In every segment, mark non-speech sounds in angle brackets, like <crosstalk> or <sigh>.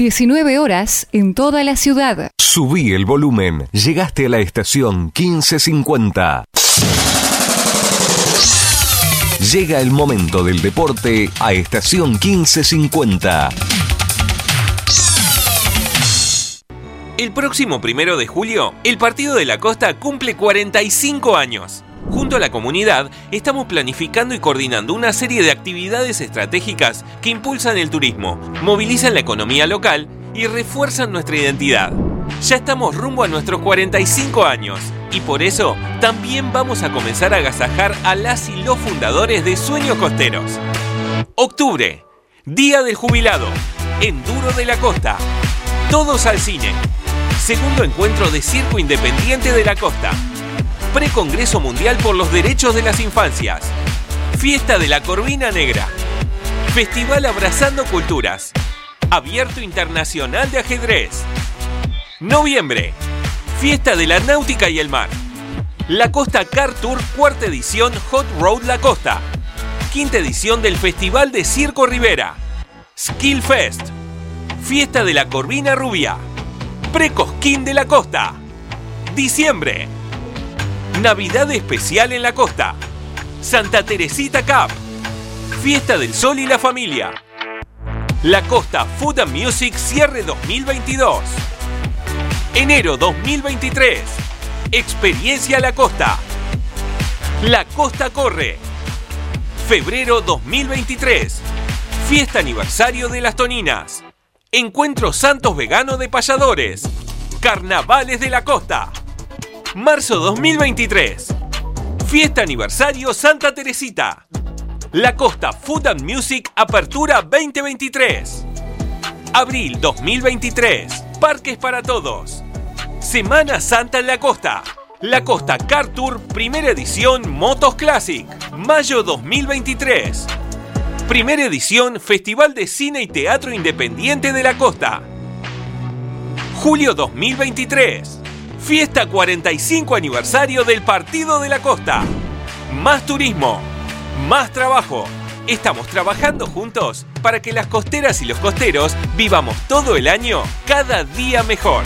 19 horas en toda la ciudad. Subí el volumen. Llegaste a la estación 1550. Llega el momento del deporte a estación 1550. El próximo primero de julio, el Partido de la Costa cumple 45 años. Junto a la comunidad, estamos planificando y coordinando una serie de actividades estratégicas que impulsan el turismo, movilizan la economía local y refuerzan nuestra identidad. Ya estamos rumbo a nuestros 45 años y por eso también vamos a comenzar a agasajar a las y los fundadores de Sueños Costeros. Octubre, Día del Jubilado, Enduro de la Costa. Todos al cine. Segundo encuentro de Circo Independiente de la Costa. Precongreso Mundial por los Derechos de las Infancias. Fiesta de la Corvina Negra. Festival Abrazando Culturas. Abierto Internacional de Ajedrez. Noviembre. Fiesta de la Náutica y el Mar. La Costa Car Tour, cuarta edición Hot Road La Costa. Quinta edición del Festival de Circo Rivera. Skill Fest. Fiesta de la Corvina Rubia. Precosquín de la Costa. Diciembre. Navidad especial en la costa. Santa Teresita Cup. Fiesta del Sol y la Familia. La Costa Food and Music Cierre 2022. Enero 2023. Experiencia La Costa. La Costa Corre. Febrero 2023. Fiesta aniversario de las Toninas. Encuentro Santos Vegano de Payadores. Carnavales de la Costa. Marzo 2023. Fiesta aniversario Santa Teresita. La Costa Food and Music Apertura 2023. Abril 2023. Parques para todos. Semana Santa en la Costa. La Costa Car Tour Primera Edición Motos Classic. Mayo 2023. Primera edición Festival de Cine y Teatro Independiente de la Costa. Julio 2023. Fiesta 45 aniversario del Partido de la Costa. Más turismo. Más trabajo. Estamos trabajando juntos para que las costeras y los costeros vivamos todo el año cada día mejor.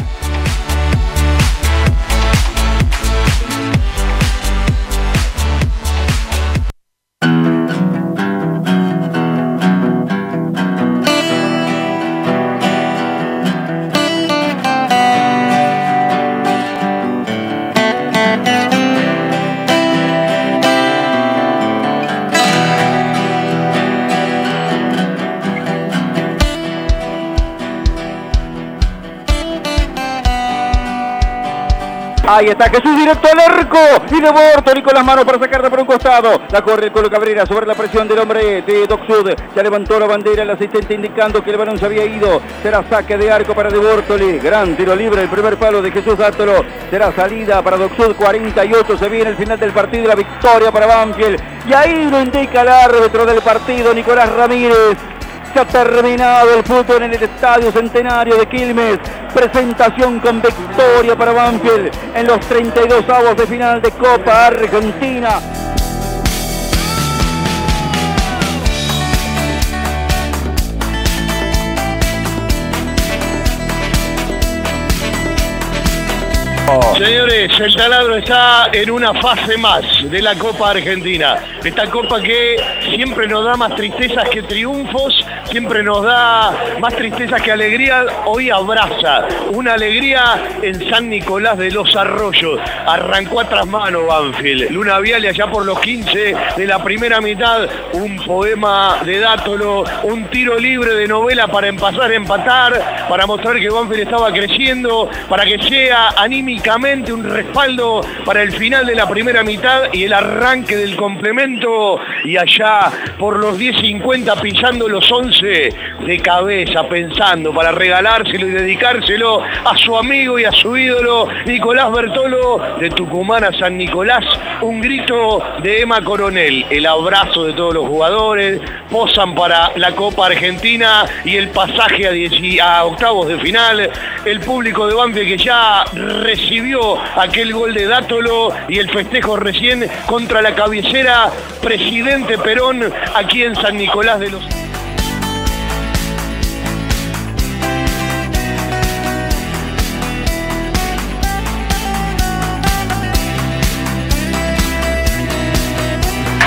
Ahí está Jesús directo al arco. Y de Bortoli con las manos para sacarla por un costado. La corre el Colo Cabrera sobre la presión del hombre de Doc Sud. Ya levantó la bandera el asistente indicando que el balón se había ido. Será saque de arco para De Bortoli. Gran tiro libre. El primer palo de Jesús Átolo. Será salida para Doc Sud. 48 se viene el final del partido. La victoria para Banfield. Y ahí lo indica el árbitro del partido, Nicolás Ramírez. Se ha terminado el fútbol en el Estadio Centenario de Quilmes. Presentación con victoria para Banfield en los 32 avos de final de Copa Argentina. Señores, el taladro está en una fase más de la Copa Argentina. Esta copa que siempre nos da más tristezas que triunfos, siempre nos da más tristezas que alegría. Hoy abraza una alegría en San Nicolás de los Arroyos. Arrancó a tras mano Banfield. Luna Viale allá por los 15 de la primera mitad. Un poema de Dátolo, un tiro libre de novela para empezar a empatar, para mostrar que Banfield estaba creciendo, para que sea anímico un respaldo para el final de la primera mitad y el arranque del complemento. Y allá por los 10.50 pisando los 11 de cabeza pensando para regalárselo y dedicárselo a su amigo y a su ídolo Nicolás Bertolo de Tucumán a San Nicolás. Un grito de Emma Coronel. El abrazo de todos los jugadores. Posan para la Copa Argentina y el pasaje a, a octavos de final. El público de Banfield que ya recibe recibió aquel gol de Dátolo y el festejo recién contra la cabecera Presidente Perón aquí en San Nicolás de los...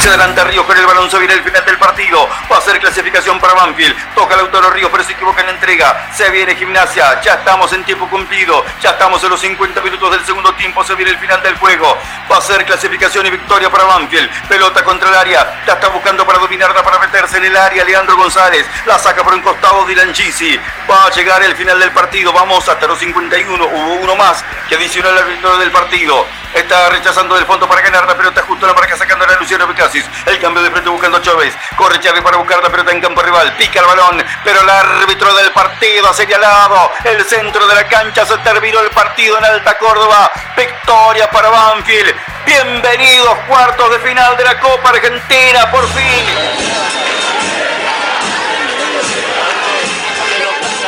adelanta Ríos con el balón, se viene el final del partido. Va a ser clasificación para Banfield. Toca el autor Ríos, pero se equivoca en la entrega. Se viene gimnasia. Ya estamos en tiempo cumplido. Ya estamos en los 50 minutos del segundo tiempo. Se viene el final del juego. Va a ser clasificación y victoria para Banfield. Pelota contra el área. La está buscando para dominarla, para meterse en el área. Leandro González. La saca por un costado Dylan Gisi. Va a llegar el final del partido. Vamos hasta los 51. Hubo uno más que adicionó la victoria del partido. Está rechazando del fondo para ganar la pelota justo la marca sacando a Luciano Picasis. El cambio de frente buscando a Chávez. Corre Chávez para buscar la pelota en campo rival. Pica el balón, pero el árbitro del partido ha señalado el centro de la cancha. Se terminó el partido en Alta Córdoba. Victoria para Banfield. Bienvenidos cuartos de final de la Copa Argentina, por fin.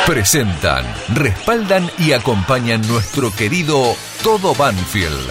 Presentan, respaldan y acompañan nuestro querido Todo Banfield,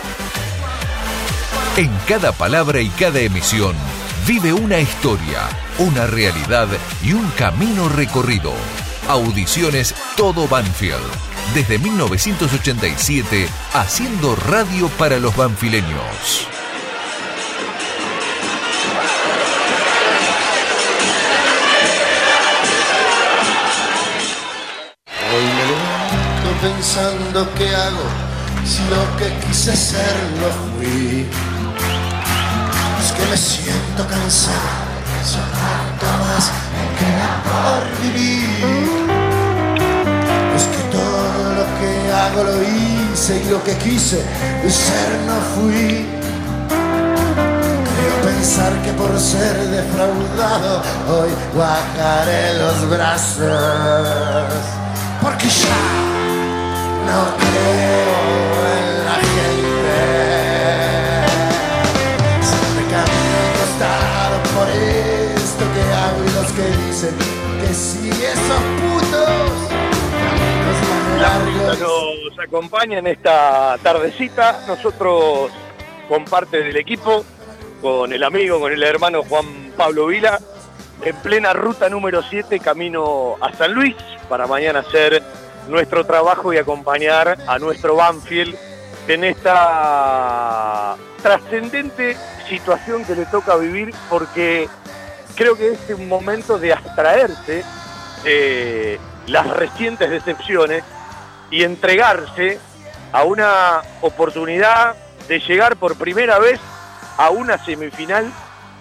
En cada palabra y cada emisión vive una historia, una realidad y un camino recorrido. Audiciones Todo Banfield. Desde 1987, haciendo radio para los banfileños. Hoy me pensando qué hago si lo que quise ser no fui. Me siento cansado, soporto más que por vivir. Es que todo lo que hago lo hice y lo que quise ser no fui. Creo pensar que por ser defraudado hoy bajaré los brazos. Porque ya no creo esos nos acompaña en esta tardecita. Nosotros, con parte del equipo, con el amigo, con el hermano Juan Pablo Vila, en plena ruta número 7, camino a San Luis, para mañana hacer nuestro trabajo y acompañar a nuestro Banfield en esta trascendente situación que le toca vivir, porque creo que es un momento de abstraerse de las recientes decepciones y entregarse a una oportunidad de llegar por primera vez a una semifinal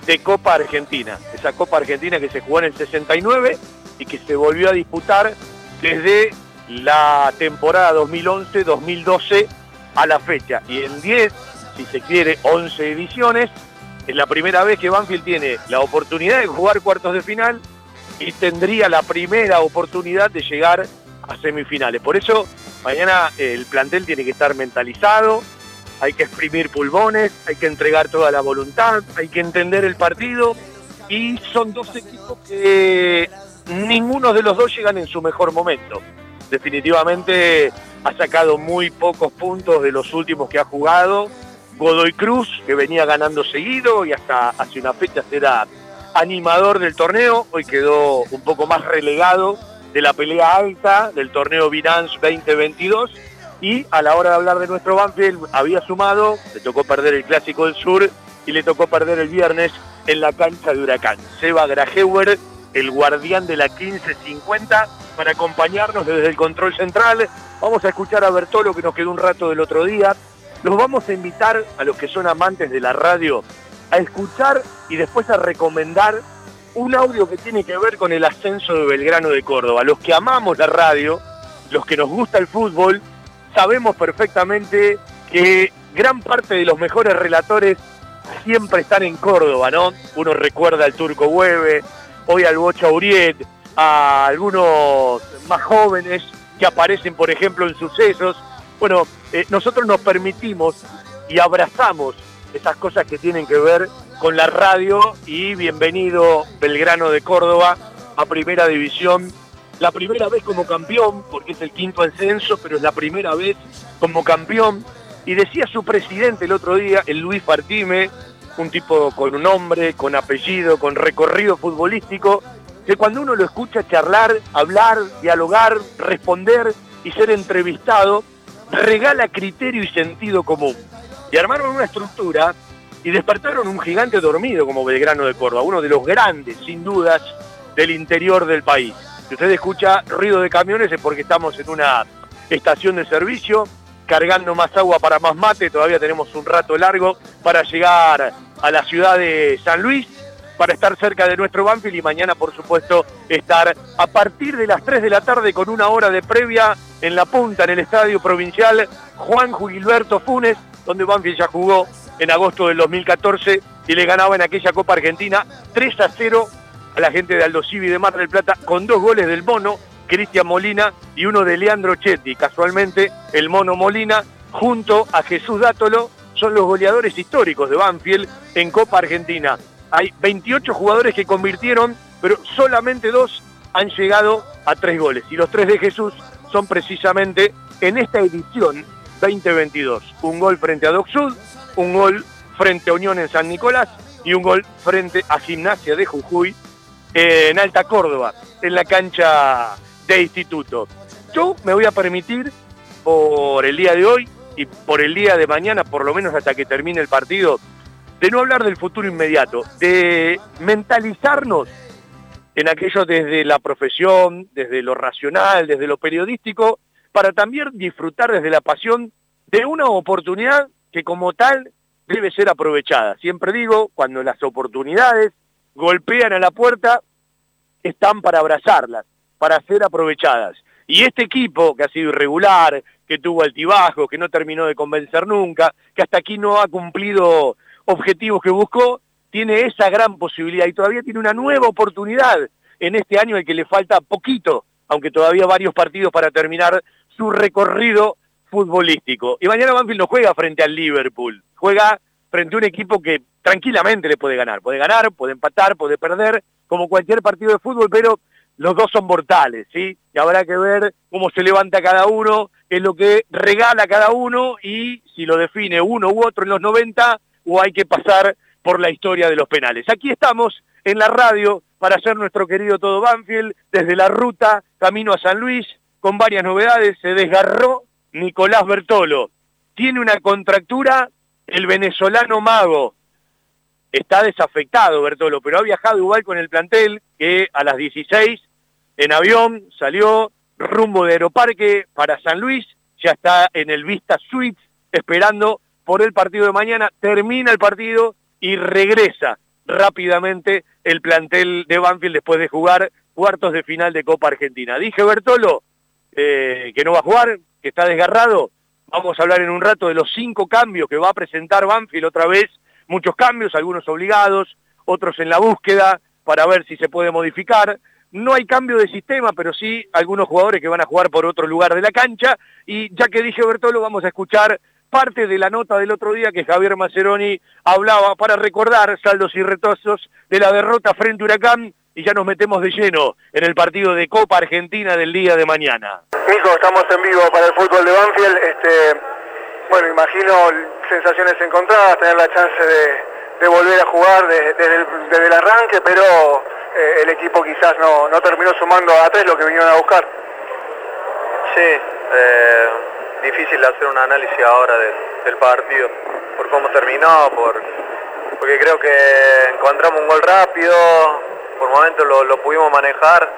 de Copa Argentina. Esa Copa Argentina que se jugó en el 69 y que se volvió a disputar desde la temporada 2011-2012 a la fecha. Y en 10, si se quiere, 11 ediciones, es la primera vez que Banfield tiene la oportunidad de jugar cuartos de final y tendría la primera oportunidad de llegar a semifinales. Por eso mañana el plantel tiene que estar mentalizado, hay que exprimir pulmones, hay que entregar toda la voluntad, hay que entender el partido y son dos equipos que ninguno de los dos llegan en su mejor momento. Definitivamente ha sacado muy pocos puntos de los últimos que ha jugado. Godoy Cruz, que venía ganando seguido y hasta hace una fecha era animador del torneo, hoy quedó un poco más relegado de la pelea alta del torneo Binance 2022 y a la hora de hablar de nuestro Banfield había sumado, le tocó perder el Clásico del Sur y le tocó perder el viernes en la cancha de Huracán. Seba Grajeuer, el guardián de la 1550, para acompañarnos desde el control central. Vamos a escuchar a Bertolo que nos quedó un rato del otro día. Los vamos a invitar a los que son amantes de la radio a escuchar y después a recomendar un audio que tiene que ver con el ascenso de Belgrano de Córdoba. Los que amamos la radio, los que nos gusta el fútbol, sabemos perfectamente que gran parte de los mejores relatores siempre están en Córdoba, ¿no? Uno recuerda al Turco Hueve, hoy al Bocha Uriet, a algunos más jóvenes que aparecen, por ejemplo, en sucesos. Bueno, eh, nosotros nos permitimos y abrazamos esas cosas que tienen que ver con la radio y bienvenido Belgrano de Córdoba a Primera División. La primera vez como campeón, porque es el quinto ascenso, pero es la primera vez como campeón. Y decía su presidente el otro día, el Luis Partime, un tipo con un nombre, con apellido, con recorrido futbolístico, que cuando uno lo escucha charlar, hablar, dialogar, responder y ser entrevistado, regala criterio y sentido común. Y armaron una estructura y despertaron un gigante dormido como Belgrano de Córdoba, uno de los grandes, sin dudas, del interior del país. Si usted escucha ruido de camiones es porque estamos en una estación de servicio, cargando más agua para más mate, todavía tenemos un rato largo para llegar a la ciudad de San Luis, para estar cerca de nuestro Banfield y mañana, por supuesto, estar a partir de las 3 de la tarde con una hora de previa en la punta, en el Estadio Provincial Juan Gilberto Funes, donde Banfield ya jugó en agosto del 2014 y le ganaba en aquella Copa Argentina 3 a 0 a la gente de Aldo Civi de Mar del Plata con dos goles del Mono, Cristian Molina y uno de Leandro Chetti. Casualmente, el Mono Molina junto a Jesús Dátolo son los goleadores históricos de Banfield en Copa Argentina hay 28 jugadores que convirtieron, pero solamente dos han llegado a tres goles. Y los tres de Jesús son precisamente en esta edición 2022. Un gol frente a Doc Sud, un gol frente a Unión en San Nicolás y un gol frente a Gimnasia de Jujuy en Alta Córdoba, en la cancha de instituto. Yo me voy a permitir, por el día de hoy y por el día de mañana, por lo menos hasta que termine el partido, de no hablar del futuro inmediato, de mentalizarnos en aquello desde la profesión, desde lo racional, desde lo periodístico, para también disfrutar desde la pasión de una oportunidad que como tal debe ser aprovechada. Siempre digo, cuando las oportunidades golpean a la puerta, están para abrazarlas, para ser aprovechadas. Y este equipo, que ha sido irregular, que tuvo altibajos, que no terminó de convencer nunca, que hasta aquí no ha cumplido objetivos que buscó, tiene esa gran posibilidad y todavía tiene una nueva oportunidad en este año al que le falta poquito, aunque todavía varios partidos para terminar su recorrido futbolístico. Y mañana Banfield no juega frente al Liverpool, juega frente a un equipo que tranquilamente le puede ganar. Puede ganar, puede empatar, puede perder, como cualquier partido de fútbol, pero los dos son mortales, ¿sí? Y habrá que ver cómo se levanta cada uno, qué es lo que regala cada uno y si lo define uno u otro en los 90 o hay que pasar por la historia de los penales. Aquí estamos en la radio para hacer nuestro querido Todo Banfield desde la ruta camino a San Luis con varias novedades. Se desgarró Nicolás Bertolo. Tiene una contractura el venezolano mago. Está desafectado Bertolo, pero ha viajado igual con el plantel que a las 16 en avión salió rumbo de Aeroparque para San Luis. Ya está en el Vista Suites esperando por el partido de mañana, termina el partido y regresa rápidamente el plantel de Banfield después de jugar cuartos de final de Copa Argentina. Dije Bertolo eh, que no va a jugar, que está desgarrado. Vamos a hablar en un rato de los cinco cambios que va a presentar Banfield otra vez. Muchos cambios, algunos obligados, otros en la búsqueda para ver si se puede modificar. no hay cambio de sistema, pero sí algunos jugadores que van a jugar por otro lugar de la cancha. Y ya que dije Bertolo, vamos a escuchar parte de la nota del otro día que Javier Maceroni hablaba para recordar saldos y retozos de la derrota frente a Huracán y ya nos metemos de lleno en el partido de Copa Argentina del día de mañana. Nico, estamos en vivo para el fútbol de Banfield. Este, bueno, imagino sensaciones encontradas, tener la chance de, volver a jugar desde, el, arranque, pero eh, el equipo quizás no, terminó sumando a tres lo que vinieron a buscar. Sí, eh, difícil hacer un análisis ahora del partido, por cómo terminó, por, porque creo que encontramos un gol rápido, por momentos lo, pudimos manejar,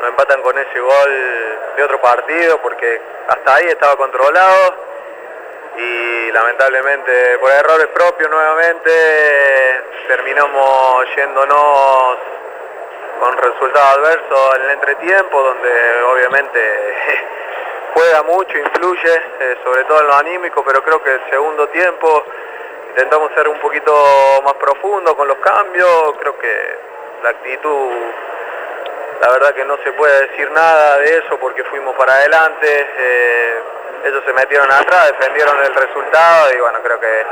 nos empatan con ese gol de otro partido porque hasta ahí estaba controlado. Y lamentablemente por errores propios nuevamente terminamos yéndonos con resultado adverso en el entretiempo donde obviamente <laughs> juega mucho, influye, eh, sobre todo en lo anímico, pero creo que el segundo tiempo intentamos ser un poquito más profundo con los cambios, creo que la actitud, la verdad que no se puede decir nada de eso porque fuimos para adelante, eh, ellos se metieron atrás, defendieron el resultado y bueno, creo que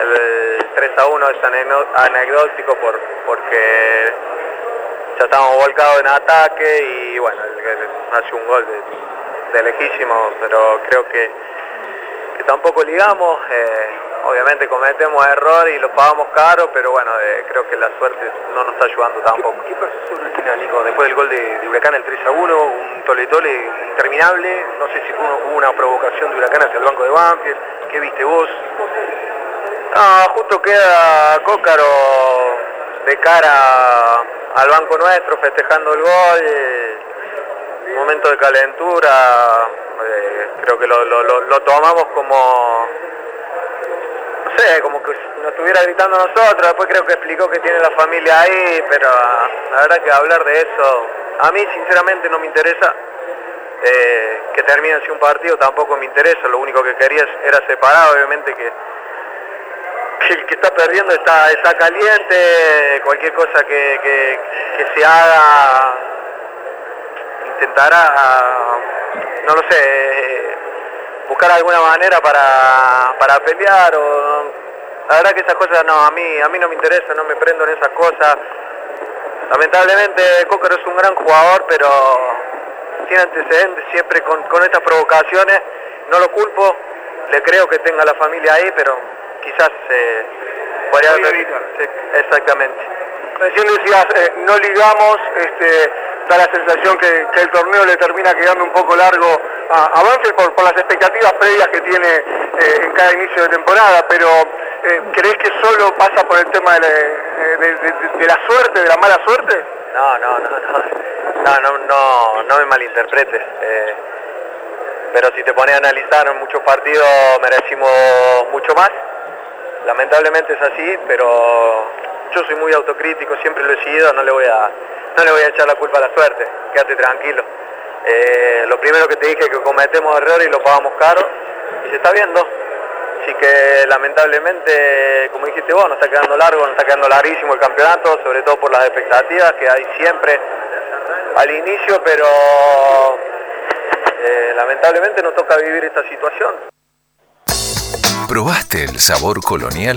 el 3 a 1 es anecdótico por, porque ya estamos volcados en ataque y bueno, hace un gol de, lejísimo, pero creo que, que tampoco ligamos. Eh, obviamente cometemos error y lo pagamos caro, pero bueno, eh, creo que la suerte no nos está ayudando tampoco. ¿Qué, pasó en el final, Nico? Después del gol de, Huracán, el 3 a 1, un tole-tole interminable, no sé si hubo una provocación de Huracán hacia el banco de Banfield, ¿qué viste vos? Justo queda Cócaro de cara al banco nuestro festejando el gol, momento de calentura, eh, creo que lo tomamos como no sé, como que nos estuviera gritando nosotros, después creo que explicó que tiene la familia ahí, pero la verdad que hablar de eso, a mí sinceramente no me interesa. Eh, que termine así un partido tampoco me interesa, lo único que quería era separar, obviamente que, el que está perdiendo está, está caliente, cualquier cosa que, se haga intentará, no lo sé, buscar alguna manera para, para pelear o la verdad que esas cosas no a mí a mí no me interesa no me prendo en esas cosas. Lamentablemente Cócaro es un gran jugador pero tiene antecedentes siempre con, estas provocaciones. No lo culpo le creo que tenga la familia ahí pero quizás eh, podría exactamente. Recién decías eh, no ligamos este da la sensación que, el torneo le termina quedando un poco largo a, a por, las expectativas previas que tiene eh, en cada inicio de temporada, pero eh, ¿crees que solo pasa por el tema de la, suerte, de la mala suerte? No, no, no, no, no, no, no, me malinterpretes. Eh, pero si te pones a analizar muchos partidos merecimos mucho más. Lamentablemente es así, pero yo soy muy autocrítico, siempre lo he sido, no le voy a, no le voy a echar la culpa a la suerte, quédate tranquilo. Eh, lo primero que te dije es que cometemos errores y lo pagamos caro y se está viendo. Así que lamentablemente, como dijiste vos, nos está quedando largo, nos está quedando larguísimo el campeonato, sobre todo por las expectativas que hay siempre al inicio, pero eh, lamentablemente nos toca vivir esta situación. ¿Probaste el sabor colonial?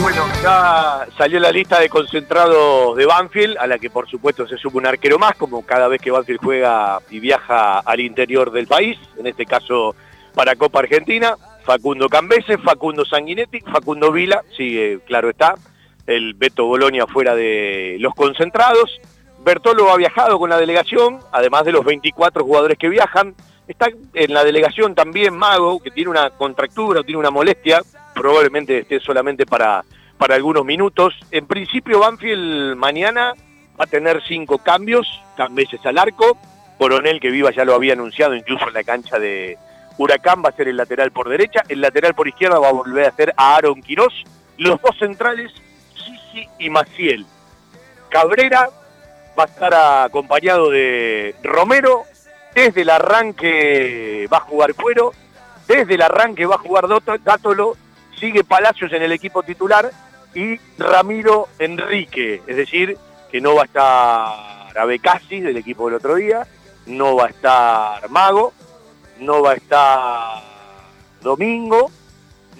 Bueno, ya salió la lista de concentrados de Banfield, a la que por supuesto se sube un arquero más, como cada vez que Banfield juega y viaja al interior del país, en este caso para Copa Argentina, Facundo Cambese, Facundo Sanguinetti, Facundo Vila, sigue, claro está, el Beto Bolonia fuera de los concentrados, Bertolo ha viajado con la delegación, además de los 24 jugadores que viajan, está en la delegación también Mago, que tiene una contractura, tiene una molestia, probablemente esté solamente para, para algunos minutos. En principio Banfield mañana va a tener cinco cambios, Cambeses al arco, Coronel que viva ya lo había anunciado incluso en la cancha de Huracán va a ser el lateral por derecha, el lateral por izquierda va a volver a ser a Aaron Quirós, los dos centrales, Sisi y Maciel. Cabrera va a estar acompañado de Romero, desde el arranque va a jugar Cuero, desde el arranque va a jugar Dátolo sigue Palacios en el equipo titular y Ramiro Enrique, es decir, que no va a estar Abecasi del equipo del otro día, no va a estar Mago, no va a estar Domingo,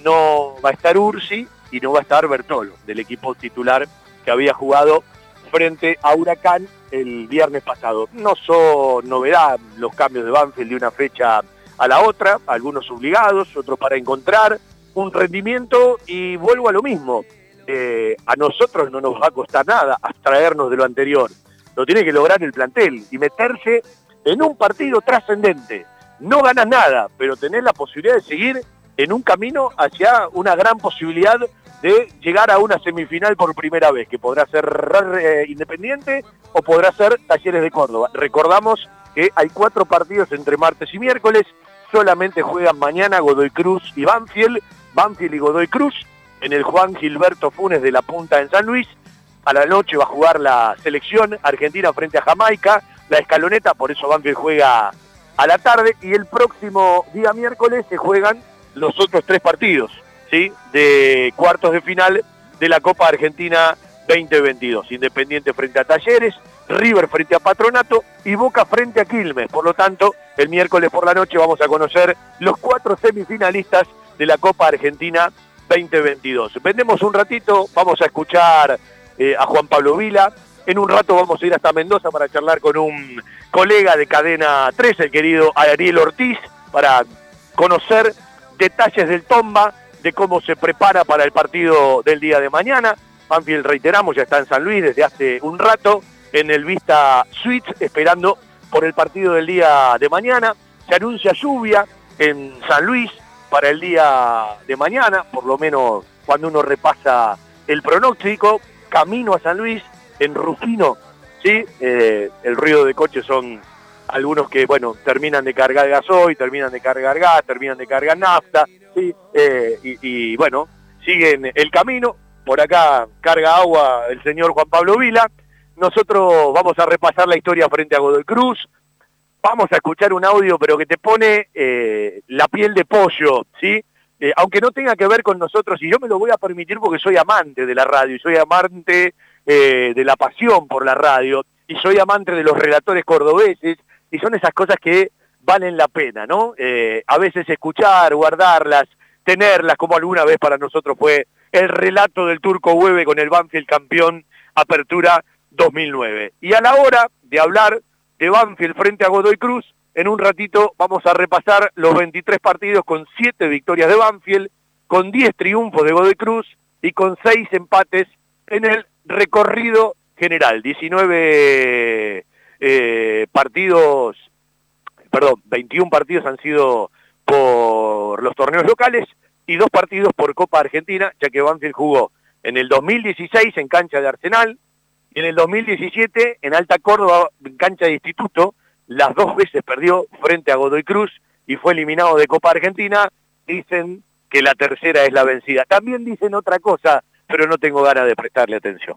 no va a estar Ursi y no va a estar Bertolo del equipo titular que había jugado frente a Huracán el viernes pasado. No son novedad los cambios de Banfield de una fecha a la otra, algunos obligados, otros para encontrar, un rendimiento y vuelvo a lo mismo. Eh, a nosotros no nos va a costar nada abstraernos de lo anterior. Lo tiene que lograr el plantel y meterse en un partido trascendente. No ganas nada, pero tenés la posibilidad de seguir en un camino hacia una gran posibilidad de llegar a una semifinal por primera vez, que podrá ser eh, Independiente o podrá ser Talleres de Córdoba. Recordamos que hay cuatro partidos entre martes y miércoles, solamente juegan mañana Godoy Cruz y Banfield, Banfield y Godoy Cruz, en el Juan Gilberto Funes de la Punta en San Luis. A la noche va a jugar la selección argentina frente a Jamaica, la escaloneta, por eso Banfield juega a la tarde y el próximo día miércoles se juegan los otros tres partidos, ¿sí? De cuartos de final de la Copa Argentina 2022. Independiente frente a Talleres, River frente a Patronato y Boca frente a Quilmes. Por lo tanto, el miércoles por la noche vamos a conocer los cuatro semifinalistas de la Copa Argentina 2022. Vendemos un ratito, vamos a escuchar eh, a Juan Pablo Vila. En un rato vamos a ir hasta Mendoza para charlar con un colega de Cadena 3, el querido Ariel Ortiz, para conocer detalles del Tomba, de cómo se prepara para el partido del día de mañana. Banfield, reiteramos, ya está en San Luis desde hace un rato en el Vista Suite, esperando por el partido del día de mañana. Se anuncia lluvia en San Luis para el día de mañana, por lo menos cuando uno repasa el pronóstico. Camino a San Luis, en Rufino, ¿sí? Eh, el ruido de coches son algunos que, bueno, terminan de cargar gasoil, terminan de cargar gas, terminan de cargar nafta, ¿sí? Eh, y, y, bueno, siguen el camino. Por acá carga agua el señor Juan Pablo Vila. Nosotros vamos a repasar la historia frente a Godoy Cruz. Vamos a escuchar un audio, pero que te pone eh, la piel de pollo, ¿sí? Eh, aunque no tenga que ver con nosotros, y yo me lo voy a permitir porque soy amante de la radio, y soy amante eh, de la pasión por la radio, y soy amante de los relatores cordobeses, y son esas cosas que valen la pena, ¿no? a veces escuchar, guardarlas, tenerlas, como alguna vez para nosotros fue el relato del Turco Hueve con el Banfield campeón Apertura 2009. Y a la hora de hablar de Banfield frente a Godoy Cruz, en un ratito vamos a repasar los 23 partidos con 7 victorias de Banfield, con 10 triunfos de Godoy Cruz y con 6 empates en el recorrido general. 19 eh, partidos, perdón, 21 partidos han sido por los torneos locales y dos partidos por Copa Argentina, ya que Banfield jugó en el 2016 en cancha de Arsenal en el 2017 en Alta Córdoba, en cancha de instituto, las dos veces perdió frente a Godoy Cruz y fue eliminado de Copa Argentina. Dicen que la tercera es la vencida. También dicen otra cosa, pero no tengo ganas de prestarle atención.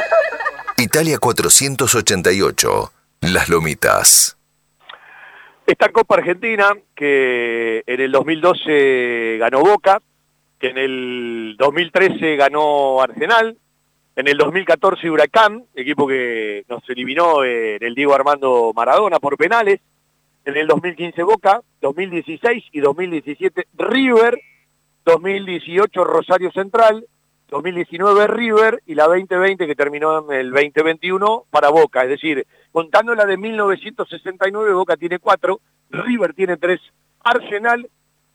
Italia 488, Las Lomitas. Esta Copa Argentina, que en el 2012 ganó Boca, que en el 2013 ganó Arsenal, en el 2014 Huracán, equipo que nos eliminó en el Diego Armando Maradona por penales, en el 2015 Boca, 2016 y 2017 River, 2018 Rosario Central, 2019 River y la 2020 que terminó en el 2021 para Boca. Es decir, contando la de 1969, Boca tiene cuatro, River tiene tres, Arsenal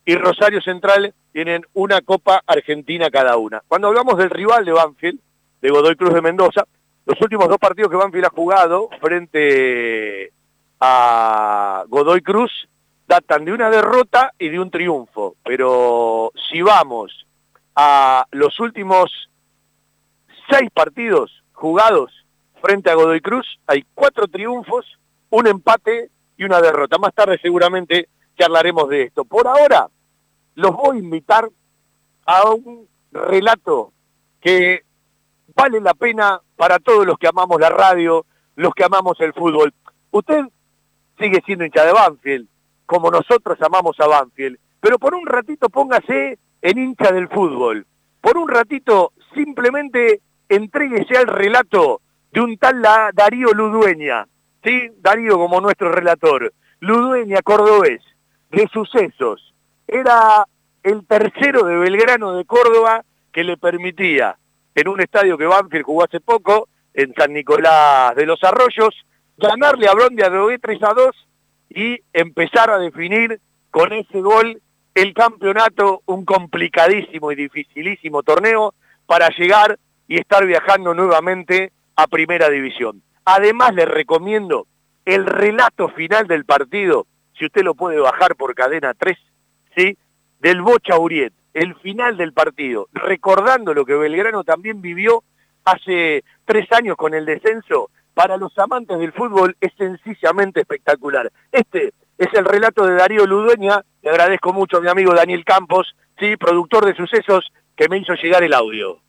y Rosario Central tienen una Copa Argentina cada una. Cuando hablamos del rival de Banfield, de Godoy Cruz de Mendoza, los últimos dos partidos que Banfield ha jugado frente a Godoy Cruz datan de una derrota y de un triunfo. Pero si vamos a los últimos seis partidos jugados frente a Godoy Cruz, hay cuatro triunfos, un empate y una derrota. Más tarde seguramente charlaremos de esto. Por ahora, los voy a invitar a un relato que vale la pena para todos los que amamos la radio, los que amamos el fútbol. Usted sigue siendo hincha de Banfield, como nosotros amamos a Banfield, pero por un ratito póngase en hincha del fútbol. Por un ratito simplemente entréguese al relato de un tal Darío Ludueña, ¿sí? Darío como nuestro relator, Ludueña cordobés, de sucesos. Era el tercero de Belgrano de Córdoba que le permitía, en un estadio que Banfield jugó hace poco, en San Nicolás de los Arroyos, ganarle a Brondia de 3 a 2 y empezar a definir con ese gol el campeonato, un complicadísimo y dificilísimo torneo para llegar y estar viajando nuevamente a Primera División. Además le recomiendo el relato final del partido, si usted lo puede bajar por cadena 3, ¿sí? del Bocha Uriet, el final del partido, recordando lo que Belgrano también vivió hace tres años con el descenso para los amantes del fútbol es sencillamente espectacular. Este es el relato de Darío Ludueña, le agradezco mucho a mi amigo Daniel Campos, sí, productor de sucesos, que me hizo llegar el audio.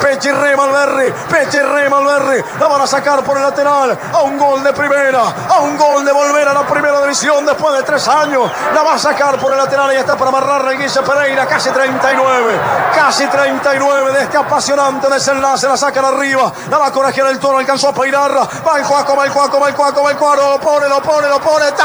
Pechirre Malverri, Pechirre Malverri, la van a sacar por el lateral, a un gol de primera, a un gol de volver a la primera división después de tres años, la va a sacar por el lateral y está para amarrar Guille Pereira, casi 39, casi 39 de este apasionante desenlace, la sacan arriba, la va a corajear el toro, alcanzó a peinar, va el cuaco, va el cuaco, va el cuaco, va el cuaco, lo pone, lo pone, lo pone, ¡está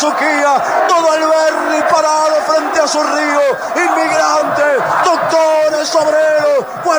Suquía. Todo el verde parado frente a su río. Inmigrantes, doctores, obreros,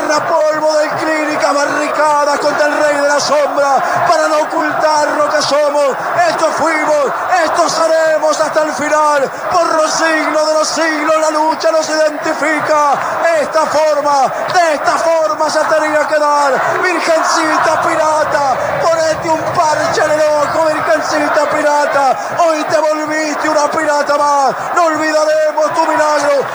guardapolvo de clínica, barricadas contra el rey de la sombra. Para no ocultar lo que somos. Esto fuimos, esto seremos hasta el final. Por los siglos de los siglos la lucha nos identifica. Esta forma, de esta forma se tenía que dar. Virgencita pirata, ponete un parche en el ojo, Virgencita pirata. Hoy te volviste una pirata más. No olvidaremos tu milagro.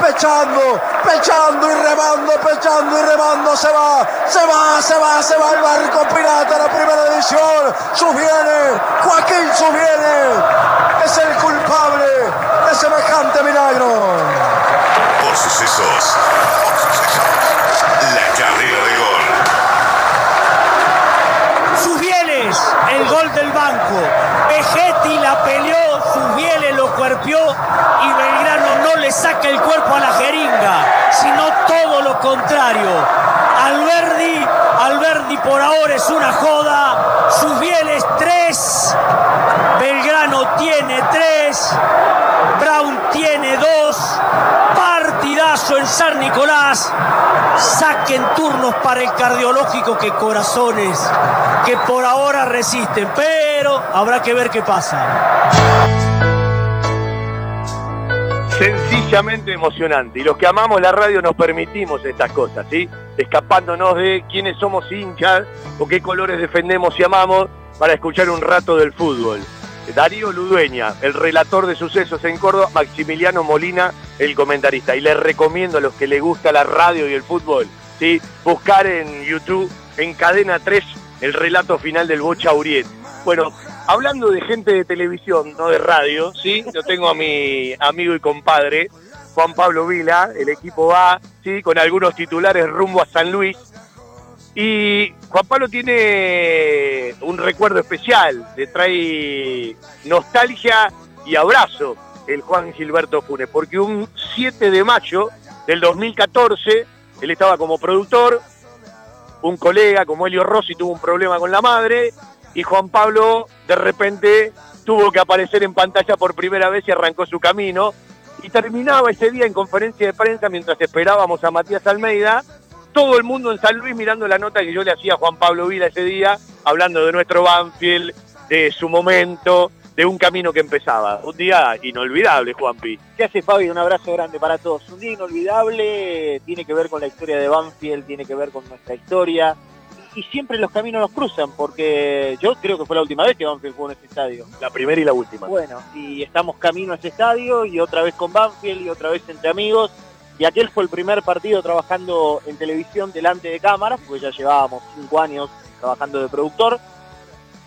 Pechando, pechando y remando, pechando y remando. Se va, se va, se va, se va el barco pirata, la primera edición. Subviene, Joaquín Subviene. Es el culpable de semejante milagro. Por sucesos. Contrario. Alberdi, Alberdi por ahora es una joda. Subieles 3, Belgrano tiene 3, Brown tiene 2. Partidazo en San Nicolás. Saquen turnos para el cardiológico que corazones que por ahora resisten, pero habrá que ver qué pasa. Sencillamente emocionante. Y los que amamos la radio nos permitimos estas cosas, ¿sí? Escapándonos de quiénes somos hinchas o qué colores defendemos y amamos para escuchar un rato del fútbol. Darío Ludueña, el relator de sucesos en Córdoba, Maximiliano Molina, el comentarista. Y les recomiendo a los que les gusta la radio y el fútbol, ¿sí? buscar en YouTube, en Cadena 3, el relato final del Bocha Uriet. Bueno, hablando de gente de televisión, no de radio, ¿sí? Yo tengo a mi amigo y compadre, Juan Pablo Vila, el equipo va, ¿sí? Con algunos titulares rumbo a San Luis. Y Juan Pablo tiene un recuerdo especial, le trae nostalgia y abrazo el Juan Gilberto Funes, porque un 7 de mayo del 2014, él estaba como productor, un colega como Helio Rossi tuvo un problema con la madre, y Juan Pablo de repente tuvo que aparecer en pantalla por primera vez y arrancó su camino. Y terminaba ese día en conferencia de prensa mientras esperábamos a Matías Almeida, todo el mundo en San Luis mirando la nota que yo le hacía a Juan Pablo Vila ese día, hablando de nuestro Banfield, de su momento, de un camino que empezaba. Un día inolvidable, Juanpi. ¿Qué hace Fabi? Un abrazo grande para todos. Un día inolvidable, tiene que ver con la historia de Banfield, tiene que ver con nuestra historia. Y siempre los caminos nos cruzan, porque yo creo que fue la última vez que Banfield jugó en ese estadio. La primera y la última. Bueno, y estamos camino a ese estadio, y otra vez con Banfield, y otra vez entre amigos. Y aquel fue el primer partido trabajando en televisión delante de cámaras, porque ya llevábamos cinco años trabajando de productor.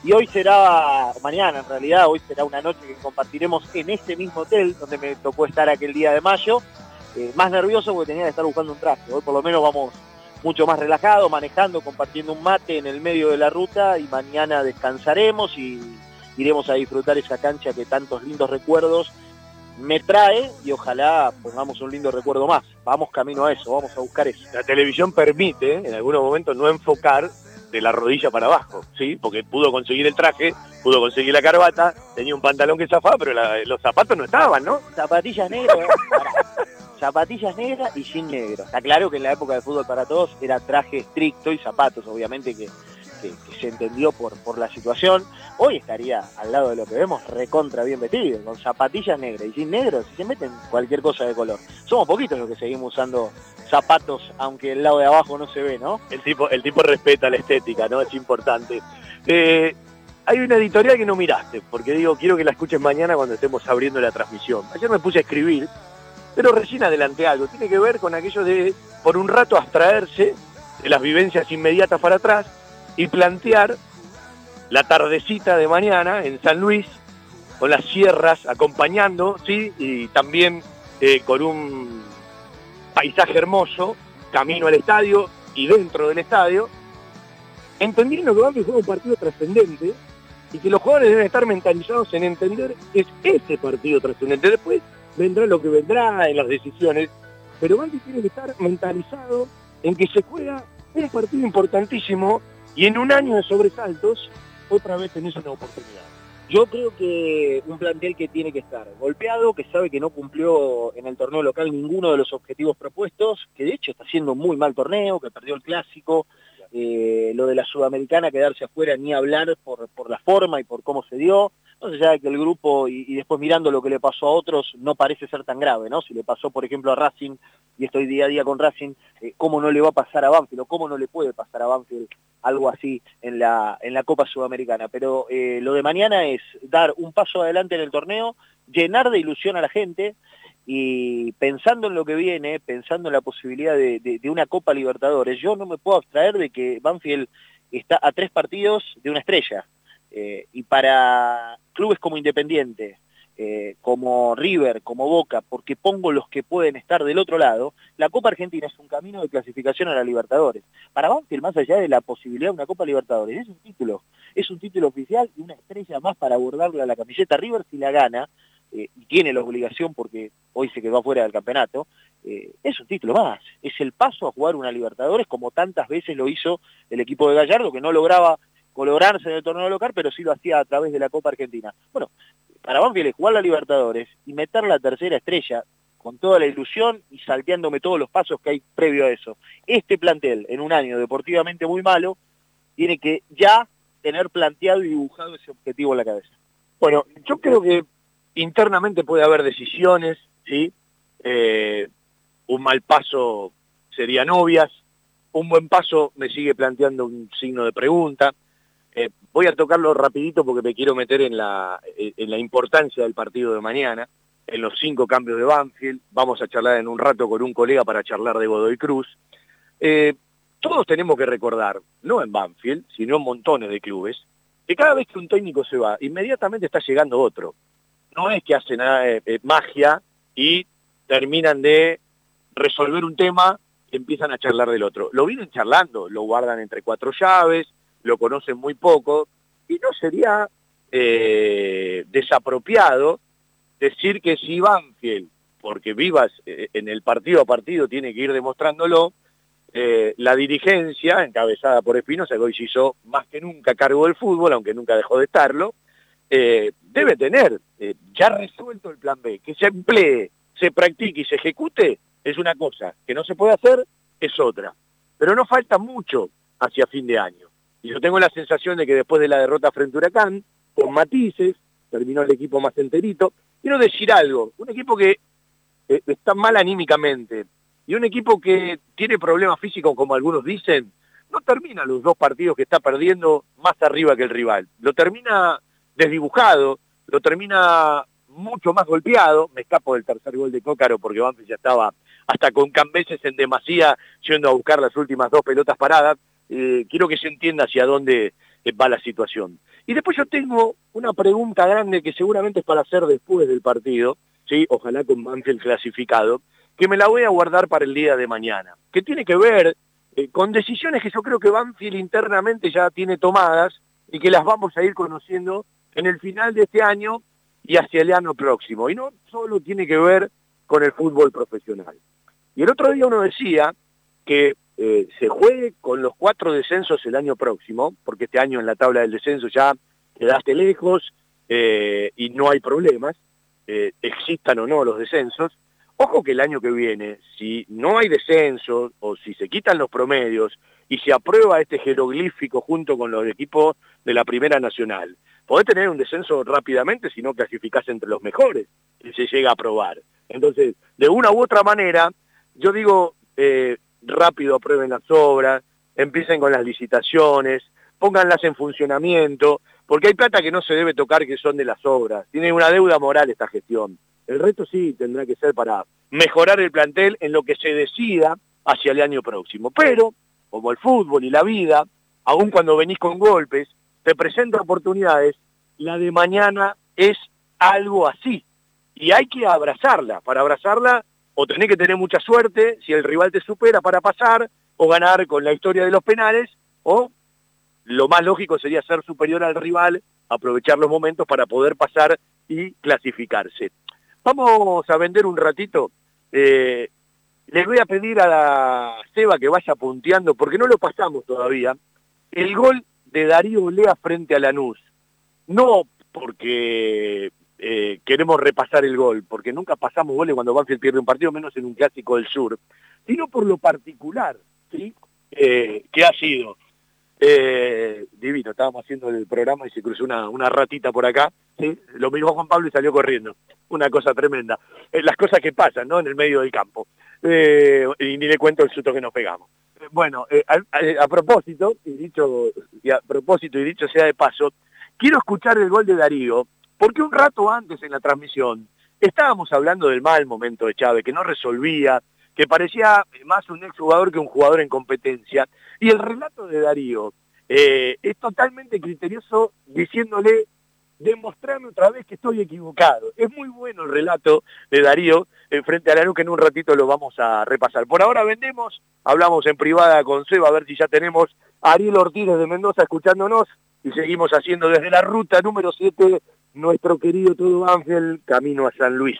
Y hoy será, mañana en realidad, hoy será una noche que compartiremos en este mismo hotel donde me tocó estar aquel día de mayo. Eh, más nervioso porque tenía que estar buscando un traje. Hoy por lo menos vamos mucho más relajados, manejando, compartiendo un mate en el medio de la ruta y mañana descansaremos y iremos a disfrutar esa cancha que tantos lindos recuerdos me trae y ojalá pongamos un lindo recuerdo más. Vamos camino a eso, vamos a buscar eso. La televisión permite en algunos momentos no enfocar de la rodilla para abajo, ¿sí? Porque pudo conseguir el traje, pudo conseguir la carbata, tenía un pantalón que zafaba, pero la, los zapatos no estaban, ¿no? Zapatillas negras, zapatillas negras y jean negro. Está claro que en la época de fútbol para todos era traje estricto y zapatos, obviamente que, se entendió por, por la situación. Hoy estaría al lado de lo que vemos recontra bien vestido, con zapatillas negras y jean negro, si se meten cualquier cosa de color. Somos poquitos los que seguimos usando zapatos, aunque el lado de abajo no se ve, ¿no? El tipo, el tipo respeta la estética, ¿no? Es importante. Eh, hay una editorial que no miraste, porque digo, quiero que la escuches mañana cuando estemos abriendo la transmisión. Ayer me puse a escribir, pero recién adelanté algo. Tiene que ver con aquello de, por un rato, abstraerse de las vivencias inmediatas para atrás y plantear la tardecita de mañana en San Luis, con las sierras acompañando, ¿sí? Y también eh, con un paisaje hermoso, camino al estadio y dentro del estadio, entendiendo que Banfield juega un partido trascendente y que los jugadores deben estar mentalizados en entender que es ese partido trascendente. Después vendrá lo que vendrá en las decisiones, pero Banfield tiene que estar mentalizado en que se juega un partido importantísimo y en un año de sobresaltos, otra vez tenés una oportunidad. Yo creo que un plantel que tiene que estar golpeado, que sabe que no cumplió en el torneo local ninguno de los objetivos propuestos, que de hecho está haciendo un muy mal torneo, que perdió el clásico, eh, lo de la sudamericana quedarse afuera ni hablar por la forma y por cómo se dio, no sé ya que el grupo y, después mirando lo que le pasó a otros no parece ser tan grave, ¿no? Si le pasó por ejemplo a Racing y estoy día a día con Racing, eh, ¿cómo no le va a pasar a Banfield o cómo no le puede pasar a Banfield algo así en la, en la Copa Sudamericana? Pero eh, lo de mañana es dar un paso adelante en el torneo, llenar de ilusión a la gente, y pensando en lo que viene, pensando en la posibilidad de, de, de, una Copa Libertadores, yo no me puedo abstraer de que Banfield está a tres partidos de una estrella. Eh, y para clubes como Independiente, eh, como River, como Boca, porque pongo los que pueden estar del otro lado, la Copa Argentina es un camino de clasificación a la Libertadores. Para Banfield, más allá de la posibilidad de una Copa Libertadores, es un título, es un título oficial y una estrella más para abordarle a la camiseta River si la gana, eh, y tiene la obligación porque hoy se quedó fuera del campeonato, eh, es un título más, es el paso a jugar una Libertadores como tantas veces lo hizo el equipo de Gallardo, que no lograba colorarse en el torneo local, pero sí lo hacía a través de la Copa Argentina. Bueno, para Banfield es jugar la Libertadores y meter la tercera estrella con toda la ilusión y salteándome todos los pasos que hay previo a eso. Este plantel, en un año deportivamente muy malo, tiene que ya tener planteado y dibujado ese objetivo en la cabeza. Bueno, yo creo que internamente puede haber decisiones, ¿sí? Eh, un mal paso sería novias, un buen paso me sigue planteando un signo de pregunta. Eh, voy a tocarlo rapidito porque me quiero meter en la, en la importancia del partido de mañana, en los cinco cambios de Banfield. Vamos a charlar en un rato con un colega para charlar de Godoy Cruz. Eh, todos tenemos que recordar, no en Banfield, sino en montones de clubes, que cada vez que un técnico se va, inmediatamente está llegando otro. No es que hacen eh, eh, magia y terminan de resolver un tema y empiezan a charlar del otro. Lo vienen charlando, lo guardan entre cuatro llaves, lo conocen muy poco, y no sería eh, desapropiado decir que si Banfield, porque vivas eh, en el partido a partido tiene que ir demostrándolo, eh, la dirigencia, encabezada por Espinosa, que hoy se hizo más que nunca cargo del fútbol, aunque nunca dejó de estarlo, debe tener ya resuelto el plan B, que se emplee, se practique y se ejecute, es una cosa, que no se puede hacer es otra. Pero no falta mucho hacia fin de año. Yo tengo la sensación de que después de la derrota frente a Huracán, con matices, terminó el equipo más enterito. Quiero decir algo, un equipo que eh, está mal anímicamente y un equipo que tiene problemas físicos, como algunos dicen, no termina los dos partidos que está perdiendo más arriba que el rival. Lo termina desdibujado, lo termina mucho más golpeado. Me escapo del tercer gol de Cócaro porque Banfield ya estaba hasta con Cambeses en demasía yendo a buscar las últimas dos pelotas paradas. Eh, quiero que se entienda hacia dónde va la situación. Y después yo tengo una pregunta grande que seguramente es para hacer después del partido, ¿sí? ojalá con Banfield clasificado, que me la voy a guardar para el día de mañana, que tiene que ver eh, con decisiones que yo creo que Banfield internamente ya tiene tomadas y que las vamos a ir conociendo en el final de este año y hacia el año próximo. Y no solo tiene que ver con el fútbol profesional. Y el otro día uno decía que eh, se juegue con los cuatro descensos el año próximo, porque este año en la tabla del descenso ya quedaste lejos eh, y no hay problemas, eh, existan o no los descensos. Ojo que el año que viene, si no hay descenso o si se quitan los promedios y se aprueba este jeroglífico junto con los equipos de la Primera Nacional, podés tener un descenso rápidamente si no clasificás entre los mejores, si se llega a aprobar. Entonces, de una u otra manera, yo digo, eh, rápido aprueben las obras, empiecen con las licitaciones, pónganlas en funcionamiento, porque hay plata que no se debe tocar que son de las obras. Tiene una deuda moral esta gestión. El resto sí tendrá que ser para mejorar el plantel en lo que se decida hacia el año próximo. Pero, como el fútbol y la vida, aun cuando venís con golpes, te presenta oportunidades, la de mañana es algo así. Y hay que abrazarla. Para abrazarla o tenés que tener mucha suerte si el rival te supera para pasar, o ganar con la historia de los penales, o lo más lógico sería ser superior al rival, aprovechar los momentos para poder pasar y clasificarse. Vamos a vender un ratito. Eh, les voy a pedir a la Seba que vaya punteando, porque no lo pasamos todavía, el gol de Darío Olea frente a Lanús. No porque eh, queremos repasar el gol, porque nunca pasamos goles cuando Banfield pierde un partido, menos en un clásico del sur, sino por lo particular, ¿sí? Eh, que ha sido. Eh, divino, estábamos haciendo el programa y se cruzó una, una ratita por acá, ¿sí? lo mismo Juan Pablo y salió corriendo. Una cosa tremenda. Eh, las cosas que pasan, ¿no? En el medio del campo. Eh, y ni le cuento el susto que nos pegamos. Eh, bueno, a, a- a propósito, y dicho, y a propósito y dicho sea de paso, quiero escuchar el gol de Darío, porque un rato antes en la transmisión estábamos hablando del mal momento de Chávez, que no resolvía, que parecía más un exjugador que un jugador en competencia, y el relato de Darío eh, es totalmente criterioso diciéndole, demostrarme otra vez que estoy equivocado. Es muy bueno el relato de Darío eh, frente a Lanús, que en un ratito lo vamos a repasar. Por ahora vendemos, hablamos en privada con Seba, a ver si ya tenemos a Ariel Ortiz de Mendoza escuchándonos, y seguimos haciendo desde la ruta número 7 nuestro querido Todo Banfield, camino a San Luis.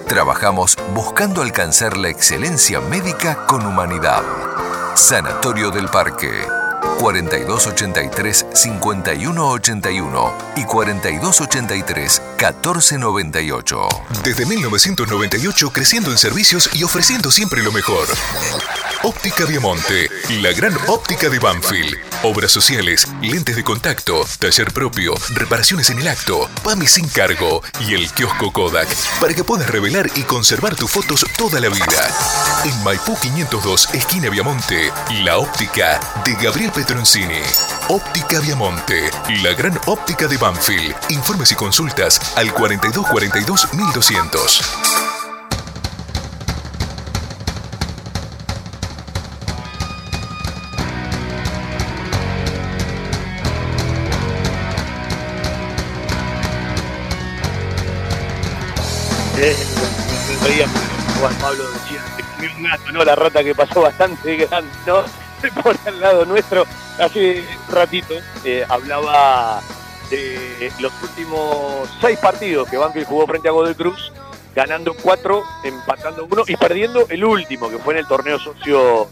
trabajamos buscando alcanzar la excelencia médica con humanidad. Sanatorio del Parque. 4283-5181 y 4283-1498. Desde 1998 creciendo en servicios y ofreciendo siempre lo mejor. Óptica Viamonte, la gran óptica de Banfield. Obras sociales, lentes de contacto, taller propio, reparaciones en el acto, PAMI sin cargo y el kiosco Kodak para que puedas revelar y conservar tus fotos toda la vida. En Maipú 502, esquina Viamonte, la óptica de Gabriel Petroncini. Óptica Viamonte, la gran óptica de Banfield. Informes y consultas al 4242 1200. Eh, veía Juan Pablo ¿no? La rata que pasó bastante grande, ¿no? <laughs> Por al lado nuestro, hace un ratito, eh, hablaba de los últimos seis partidos que Banfield jugó frente a Godoy Cruz, ganando cuatro, empatando uno y perdiendo el último, que fue en el torneo socio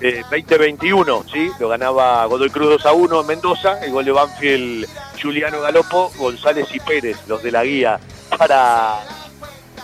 eh, 2021, ¿sí? Lo ganaba Godoy Cruz 2 a 1 en Mendoza, el gol de Banfield Juliano Galopo, González y Pérez, los de la guía, para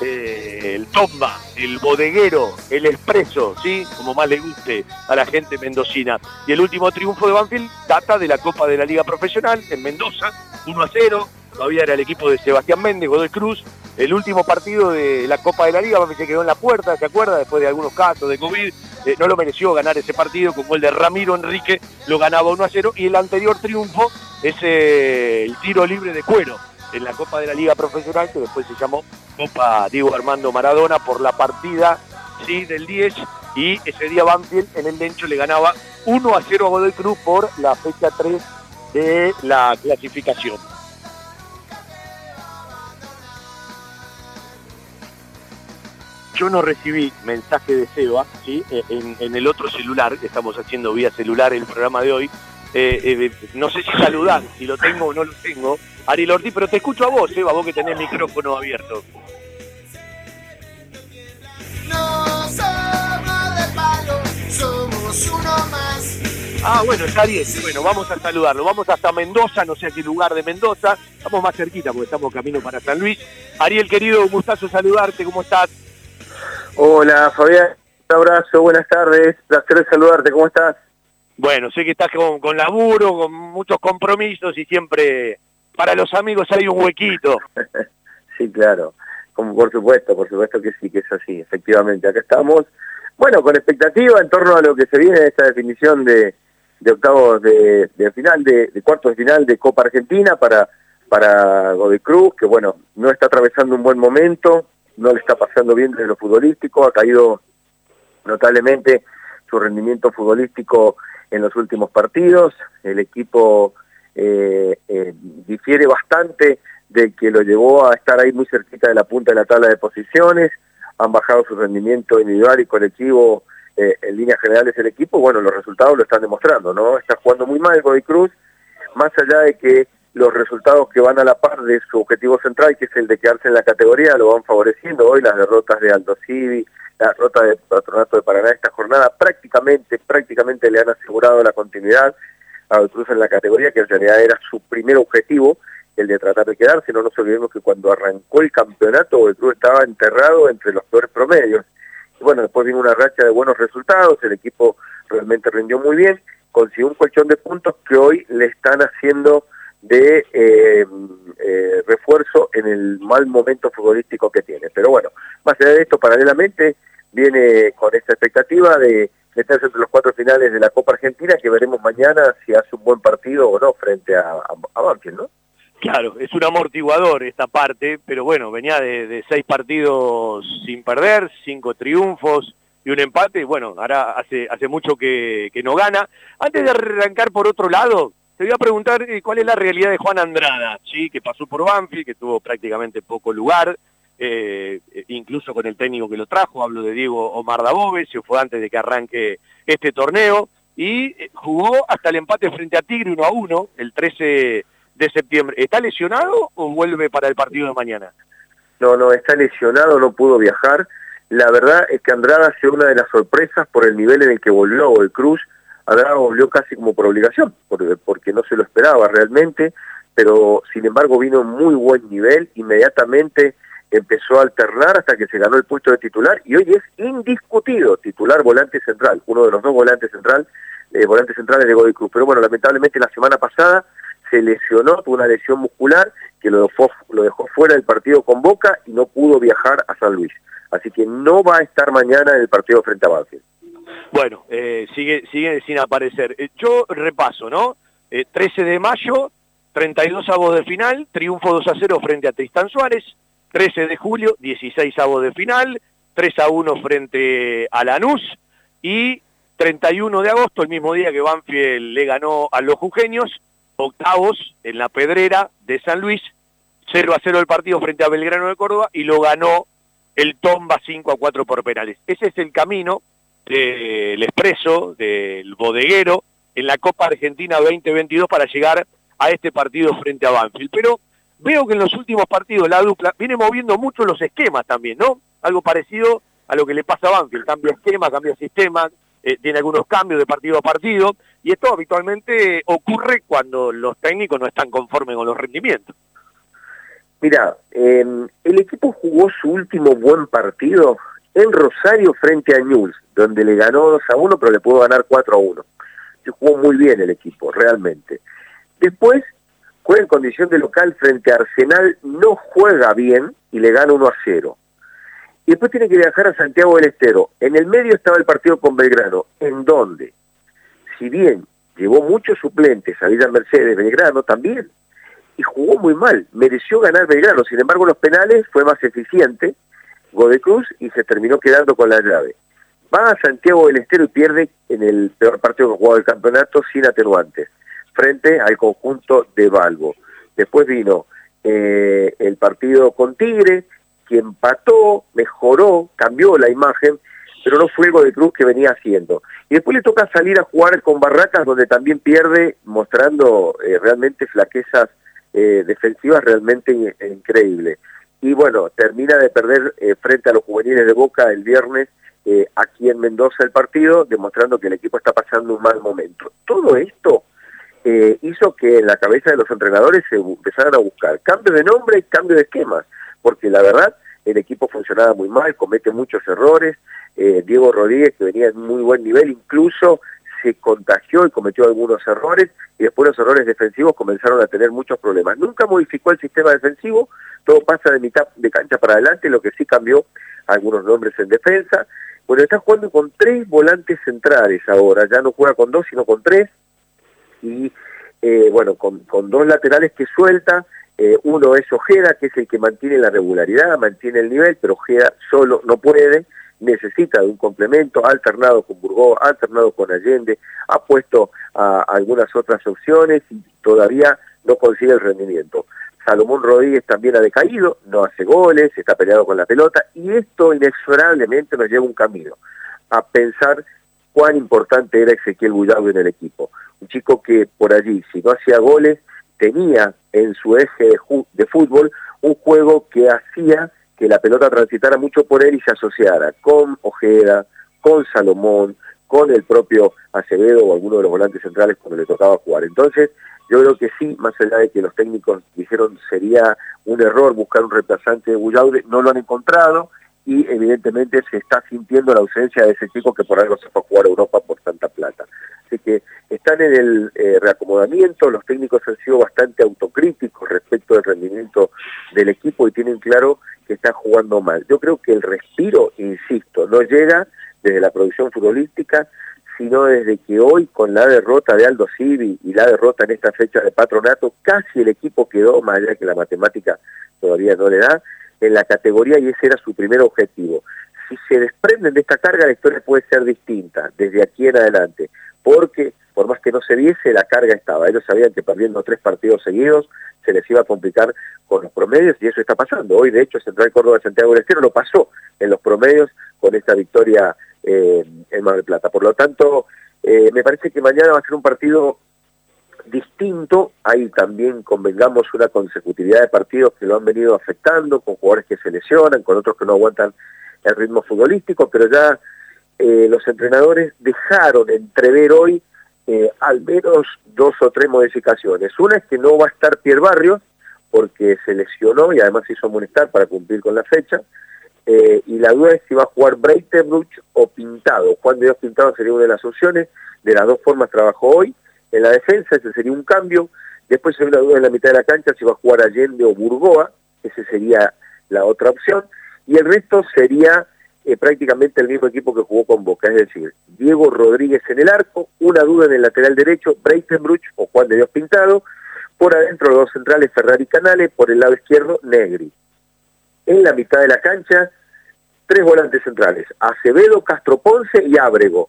eh, el tomba, el bodeguero, el expreso, ¿sí? Como más le guste a la gente mendocina. Y el último triunfo de Banfield data de la Copa de la Liga Profesional en Mendoza, 1 a 0. Todavía era el equipo de Sebastián Méndez, Godoy Cruz. El último partido de la Copa de la Liga, Banfield se quedó en la puerta, ¿se acuerda? Después de algunos casos de COVID. Eh, no lo mereció ganar ese partido, con gol de Ramiro Enrique, lo ganaba 1 a 0. Y el anterior triunfo es eh, el tiro libre de cuero en la Copa de la Liga Profesional, que después se llamó Copa Diego Armando Maradona por la partida sí, del 10 y ese día Banfield en el Lencho le ganaba 1 a 0 a Godoy Cruz por la fecha 3 de la clasificación. Yo no recibí mensaje de Seba ¿sí? Eh, en, en el otro celular, estamos haciendo vía celular el programa de hoy. Eh, eh, no sé si saludar, si lo tengo o no lo tengo. Ariel Ortiz, pero te escucho a vos, Seba, vos que tenés micrófono abierto. No somos de palo, somos uno más. Ah, bueno, está bien. Bueno, vamos a saludarlo. Vamos hasta Mendoza, no sé a qué lugar de Mendoza. Estamos más cerquita porque estamos camino para San Luis. Ariel, querido, un gustazo saludarte. ¿Cómo estás? Hola Fabián, Un abrazo, buenas tardes, placer saludarte, ¿cómo estás? Bueno, sé que estás con, con laburo, con muchos compromisos y siempre para los amigos hay un huequito. <laughs> sí, claro, como por supuesto, por supuesto que sí, que es así, efectivamente. Acá estamos, bueno, con expectativa en torno a lo que se viene de esta definición de, de octavos de, final, de, de, cuartos de final de Copa Argentina para, para Cruz, que bueno, no está atravesando un buen momento, no le está pasando bien desde lo futbolístico, ha caído notablemente su rendimiento futbolístico en los últimos partidos, el equipo eh, eh, difiere bastante de que lo llevó a estar ahí muy cerquita de la punta de la tabla de posiciones, han bajado su rendimiento individual y colectivo eh, en líneas generales el equipo, bueno, los resultados lo están demostrando, ¿no? Está jugando muy mal Godoy Cruz, más allá de que los resultados que van a la par de su objetivo central, que es el de quedarse en la categoría, lo van favoreciendo hoy, las derrotas de Aldo Civi, la derrota de Patronato de Paraná esta jornada, prácticamente, prácticamente le han asegurado la continuidad a Cruz en la categoría, que en realidad era su primer objetivo, el de tratar de quedarse, no nos olvidemos que cuando arrancó el campeonato Cruz estaba enterrado entre los peores promedios, bueno, después vino una racha de buenos resultados, el equipo realmente rindió muy bien, consiguió un colchón de puntos que hoy le están haciendo de eh, eh, refuerzo en el mal momento futbolístico que tiene. Pero bueno, más allá de esto, paralelamente viene con esta expectativa de meterse entre los cuatro finales de la Copa Argentina, que veremos mañana si hace un buen partido o no frente a, a, Banfield, ¿no? Claro, es un amortiguador esta parte, pero bueno, venía de, seis partidos sin perder, cinco triunfos y un empate, bueno, ahora hace, hace mucho que, no gana. Antes de arrancar por otro lado, te voy a preguntar eh, cuál es la realidad de Juan Andrada, ¿sí? que pasó por Banfield, que tuvo prácticamente poco lugar, eh, incluso con el técnico que lo trajo, hablo de Diego Omar Dabove, se fue antes de que arranque este torneo, y eh, jugó hasta el empate frente a Tigre 1 a 1, el 13 de septiembre. ¿Está lesionado o vuelve para el partido de mañana? No, no, está lesionado, no pudo viajar. La verdad es que Andrada ha sido una de las sorpresas por el nivel en el que volvió el Cruz. Andrada volvió casi como por obligación, porque no se lo esperaba realmente, pero sin embargo vino en muy buen nivel, inmediatamente empezó a alternar hasta que se ganó el puesto de titular y hoy es indiscutido titular volante central, uno de los dos volantes central, eh, volantes centrales de Godoy Cruz. Pero bueno, lamentablemente la semana pasada se lesionó, tuvo una lesión muscular que lo dejó, lo dejó fuera del partido con Boca y no pudo viajar a San Luis. Así que no va a estar mañana en el partido frente a Banfield. Bueno, eh, sigue, sigue sin aparecer. Eh, yo repaso, ¿no? 13 eh, de mayo, 32 avos de final, triunfo 2 a 0 frente a Tristán Suárez. 13 de julio, 16 avos de final, 3 a 1 frente a Lanús. Y 31 de agosto, el mismo día que Banfield le ganó a los jujeños, octavos en la pedrera de San Luis, 0 a 0 el partido frente a Belgrano de Córdoba y lo ganó el Tomba 5 a 4 por penales. Ese es el camino del expreso, del bodeguero, en la Copa Argentina 2022 para llegar a este partido frente a Banfield. Pero veo que en los últimos partidos la dupla viene moviendo mucho los esquemas también, ¿no? Algo parecido a lo que le pasa a Banfield, cambia esquema, cambia sistema, eh, tiene algunos cambios de partido a partido, y esto habitualmente ocurre cuando los técnicos no están conformes con los rendimientos. Mira, el equipo jugó su último buen partido en Rosario frente a Newell's, donde le ganó 2 a 1, pero le pudo ganar 4 a 1. Se jugó muy bien el equipo, realmente. Después, juega en condición de local frente a Arsenal, no juega bien y le gana 1 a 0. Y después tiene que viajar a Santiago del Estero. En el medio estaba el partido con Belgrano, en donde si bien llevó muchos suplentes a Villa Mercedes, Belgrano también, y jugó muy mal, mereció ganar Belgrano, sin embargo los penales fue más eficiente, Gode Cruz, y se terminó quedando con la llave. Va a Santiago del Estero y pierde en el peor partido que jugó del campeonato sin atenuantes, frente al conjunto de Balbo. Después vino eh, el partido con Tigre, que empató, mejoró, cambió la imagen, pero no fue el de Cruz que venía haciendo. Y después le toca salir a jugar con Barracas, donde también pierde, mostrando eh, realmente flaquezas eh, defensivas realmente increíbles. Y bueno, termina de perder eh, frente a los juveniles de Boca el viernes aquí en Mendoza el partido, demostrando que el equipo está pasando un mal momento. Todo esto hizo que en la cabeza de los entrenadores se empezaran a buscar cambio de nombre y cambio de esquemas, porque la verdad el equipo funcionaba muy mal, comete muchos errores, eh, Diego Rodríguez que venía en muy buen nivel, incluso se contagió y cometió algunos errores y después los errores defensivos comenzaron a tener muchos problemas. Nunca modificó el sistema defensivo, todo pasa de mitad de cancha para adelante, lo que sí cambió algunos nombres en defensa. Bueno, está jugando con tres volantes centrales ahora, ya no juega con dos, sino con tres, y eh, bueno, con, dos laterales que suelta, eh, uno es Ojeda, que es el que mantiene la regularidad, mantiene el nivel, pero Ojeda solo no puede, necesita de un complemento, ha alternado con Burgó, ha alternado con Allende, ha puesto a, algunas otras opciones y todavía no consigue el rendimiento. Salomón Rodríguez también ha decaído, no hace goles, está peleado con la pelota y esto inexorablemente nos lleva un camino a pensar cuán importante era Ezequiel Bullado en el equipo. Un chico que por allí, si no hacía goles, tenía en su eje de fútbol un juego que hacía que la pelota transitara mucho por él y se asociara con Ojeda, con Salomón, con el propio Acevedo o alguno de los volantes centrales cuando le tocaba jugar. Entonces, yo creo que sí, más allá de que los técnicos dijeron sería un error buscar un reemplazante de Bullaude, no lo han encontrado y evidentemente se está sintiendo la ausencia de ese chico que por algo se fue a jugar a Europa por tanta plata. Así que están en el eh, reacomodamiento, los técnicos han sido bastante autocríticos respecto del rendimiento del equipo y tienen claro que está jugando mal. Yo creo que el respiro, insisto, no llega desde la producción futbolística, sino desde que hoy con la derrota de Aldo Civi y la derrota en esta fecha de patronato, casi el equipo quedó, más allá que la matemática todavía no le da, en la categoría y ese era su primer objetivo. Si se desprenden de esta carga, la historia puede ser distinta desde aquí en adelante, porque por más que no se viese, la carga estaba. Ellos sabían que perdiendo tres partidos seguidos se les iba a complicar con los promedios y eso está pasando. Hoy, de hecho, Central Córdoba Santiago del Estero lo pasó en los promedios con esta victoria eh, en Mar del Plata. Por lo tanto, eh, me parece que mañana va a ser un partido distinto. Hay también, convengamos, una consecutividad de partidos que lo han venido afectando, con jugadores que se lesionan, con otros que no aguantan el ritmo futbolístico, pero ya eh, los entrenadores dejaron entrever hoy eh, al menos dos o tres modificaciones. Una es que no va a estar Pierre Barrios, porque se lesionó y además hizo amonestar para cumplir con la fecha. Eh, y la duda es si va a jugar Breitenbruch o Pintado. Juan de Dios Pintado sería una de las opciones. De las dos formas trabajó hoy. En la defensa ese sería un cambio. Después hay una duda en la mitad de la cancha si va a jugar Allende o Burgoa. Ese sería la otra opción. Y el resto sería eh, prácticamente el mismo equipo que jugó con Boca, es decir, Diego Rodríguez en el arco, una duda en el lateral derecho, Breitenbruch o Juan de Dios Pintado, por adentro los dos centrales Ferrari Canales, por el lado izquierdo Negri. En la mitad de la cancha, tres volantes centrales, Acevedo, Castro Ponce y Ábrego.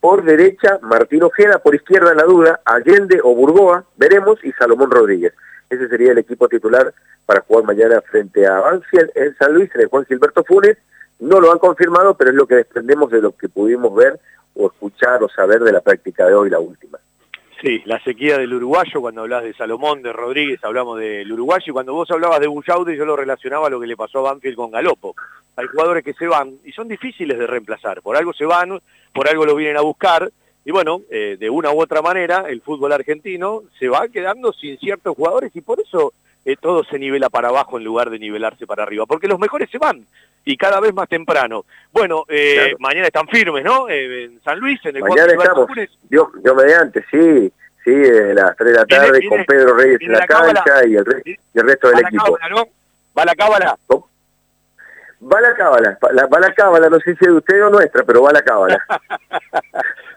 Por derecha, Martín Ojeda, por izquierda la duda, Allende o Burgoa, veremos, y Salomón Rodríguez. Ese sería el equipo titular para jugar mañana frente a Banfield en San Luis, en el Juan Gilberto Funes, no lo han confirmado, pero es lo que desprendemos de lo que pudimos ver o escuchar o saber de la práctica de hoy, la última. Sí, la sequía del uruguayo, cuando hablas de Salomón, de Rodríguez, hablamos del uruguayo, y cuando vos hablabas de Bullaude, yo lo relacionaba a lo que le pasó a Banfield con Galopo. Hay jugadores que se van y son difíciles de reemplazar, por algo se van, por algo lo vienen a buscar, y bueno, eh, de una u otra manera, el fútbol argentino se va quedando sin ciertos jugadores, y por eso eh, todo se nivela para abajo en lugar de nivelarse para arriba, porque los mejores se van, y cada vez más temprano. Bueno, eh, mañana están firmes, ¿no? Eh, en San Luis, en el Mañana estamos, yo, yo mediante, sí, sí, de las 3 de la tarde con Pedro Reyes en la, cancha y el, resto del equipo. ¿Va la cábala? Va la cábala, va la cábala, no sé de usted o nuestra, pero va la cábala. <laughs>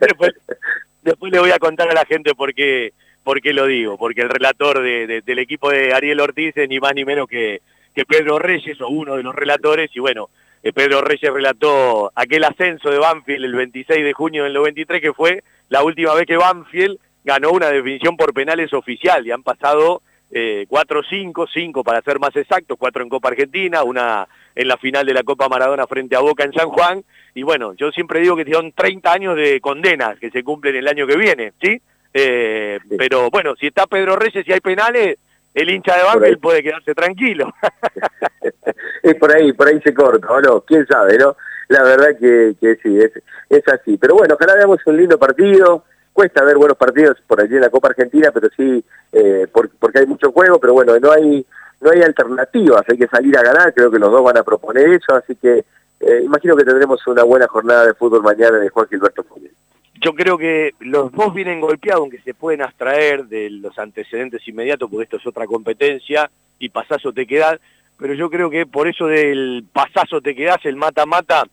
después, le voy a contar a la gente por qué, por qué lo digo, porque el relator de, del equipo de Ariel Ortiz es ni más ni menos que Pedro Reyes, o uno de los relatores, y bueno, eh, Pedro Reyes relató aquel ascenso de Banfield el 26 de junio del 93, que fue la última vez que Banfield ganó una definición por penales oficial, y han pasado eh, cuatro o cinco, cinco para ser más exactos, cuatro en Copa Argentina, una en la final de la Copa Maradona frente a Boca en San Juan, y bueno, yo siempre digo que son 30 años de condenas que se cumplen el año que viene, ¿sí? Eh, pero bueno, si está Pedro Reyes y hay penales, el hincha de Banfield puede quedarse tranquilo. <laughs> es por ahí, por ahí se corta, ¿o no? ¿Quién sabe, no? La verdad que, que sí, es, es así. Pero bueno, ojalá veamos un lindo partido. cuesta ver buenos partidos por allí en la Copa Argentina, pero sí, eh, porque hay mucho juego, pero bueno, no hay no hay alternativas, hay que salir a ganar, creo que los dos van a proponer eso, así que eh, imagino que tendremos una buena jornada de fútbol mañana de Juan Gilberto Funes. Yo creo que los dos vienen golpeados, aunque se pueden abstraer de los antecedentes inmediatos, porque esto es otra competencia, y pasazo te quedas, pero yo creo que por eso del pasazo te quedas, el mata-mata,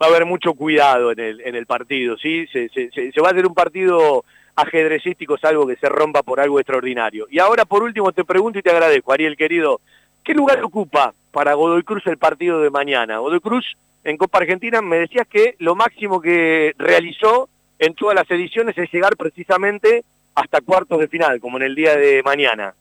va a haber mucho cuidado en el, en el partido, ¿sí? Se, se, se, va a hacer un partido ajedrecístico, salvo que se rompa por algo extraordinario. Y ahora, por último, te pregunto y te agradezco, Ariel, querido, ¿qué lugar ocupa para Godoy Cruz el partido de mañana? Godoy Cruz, en Copa Argentina, me decías que lo máximo que realizó en todas las ediciones es llegar precisamente hasta cuartos de final, como en el día de mañana.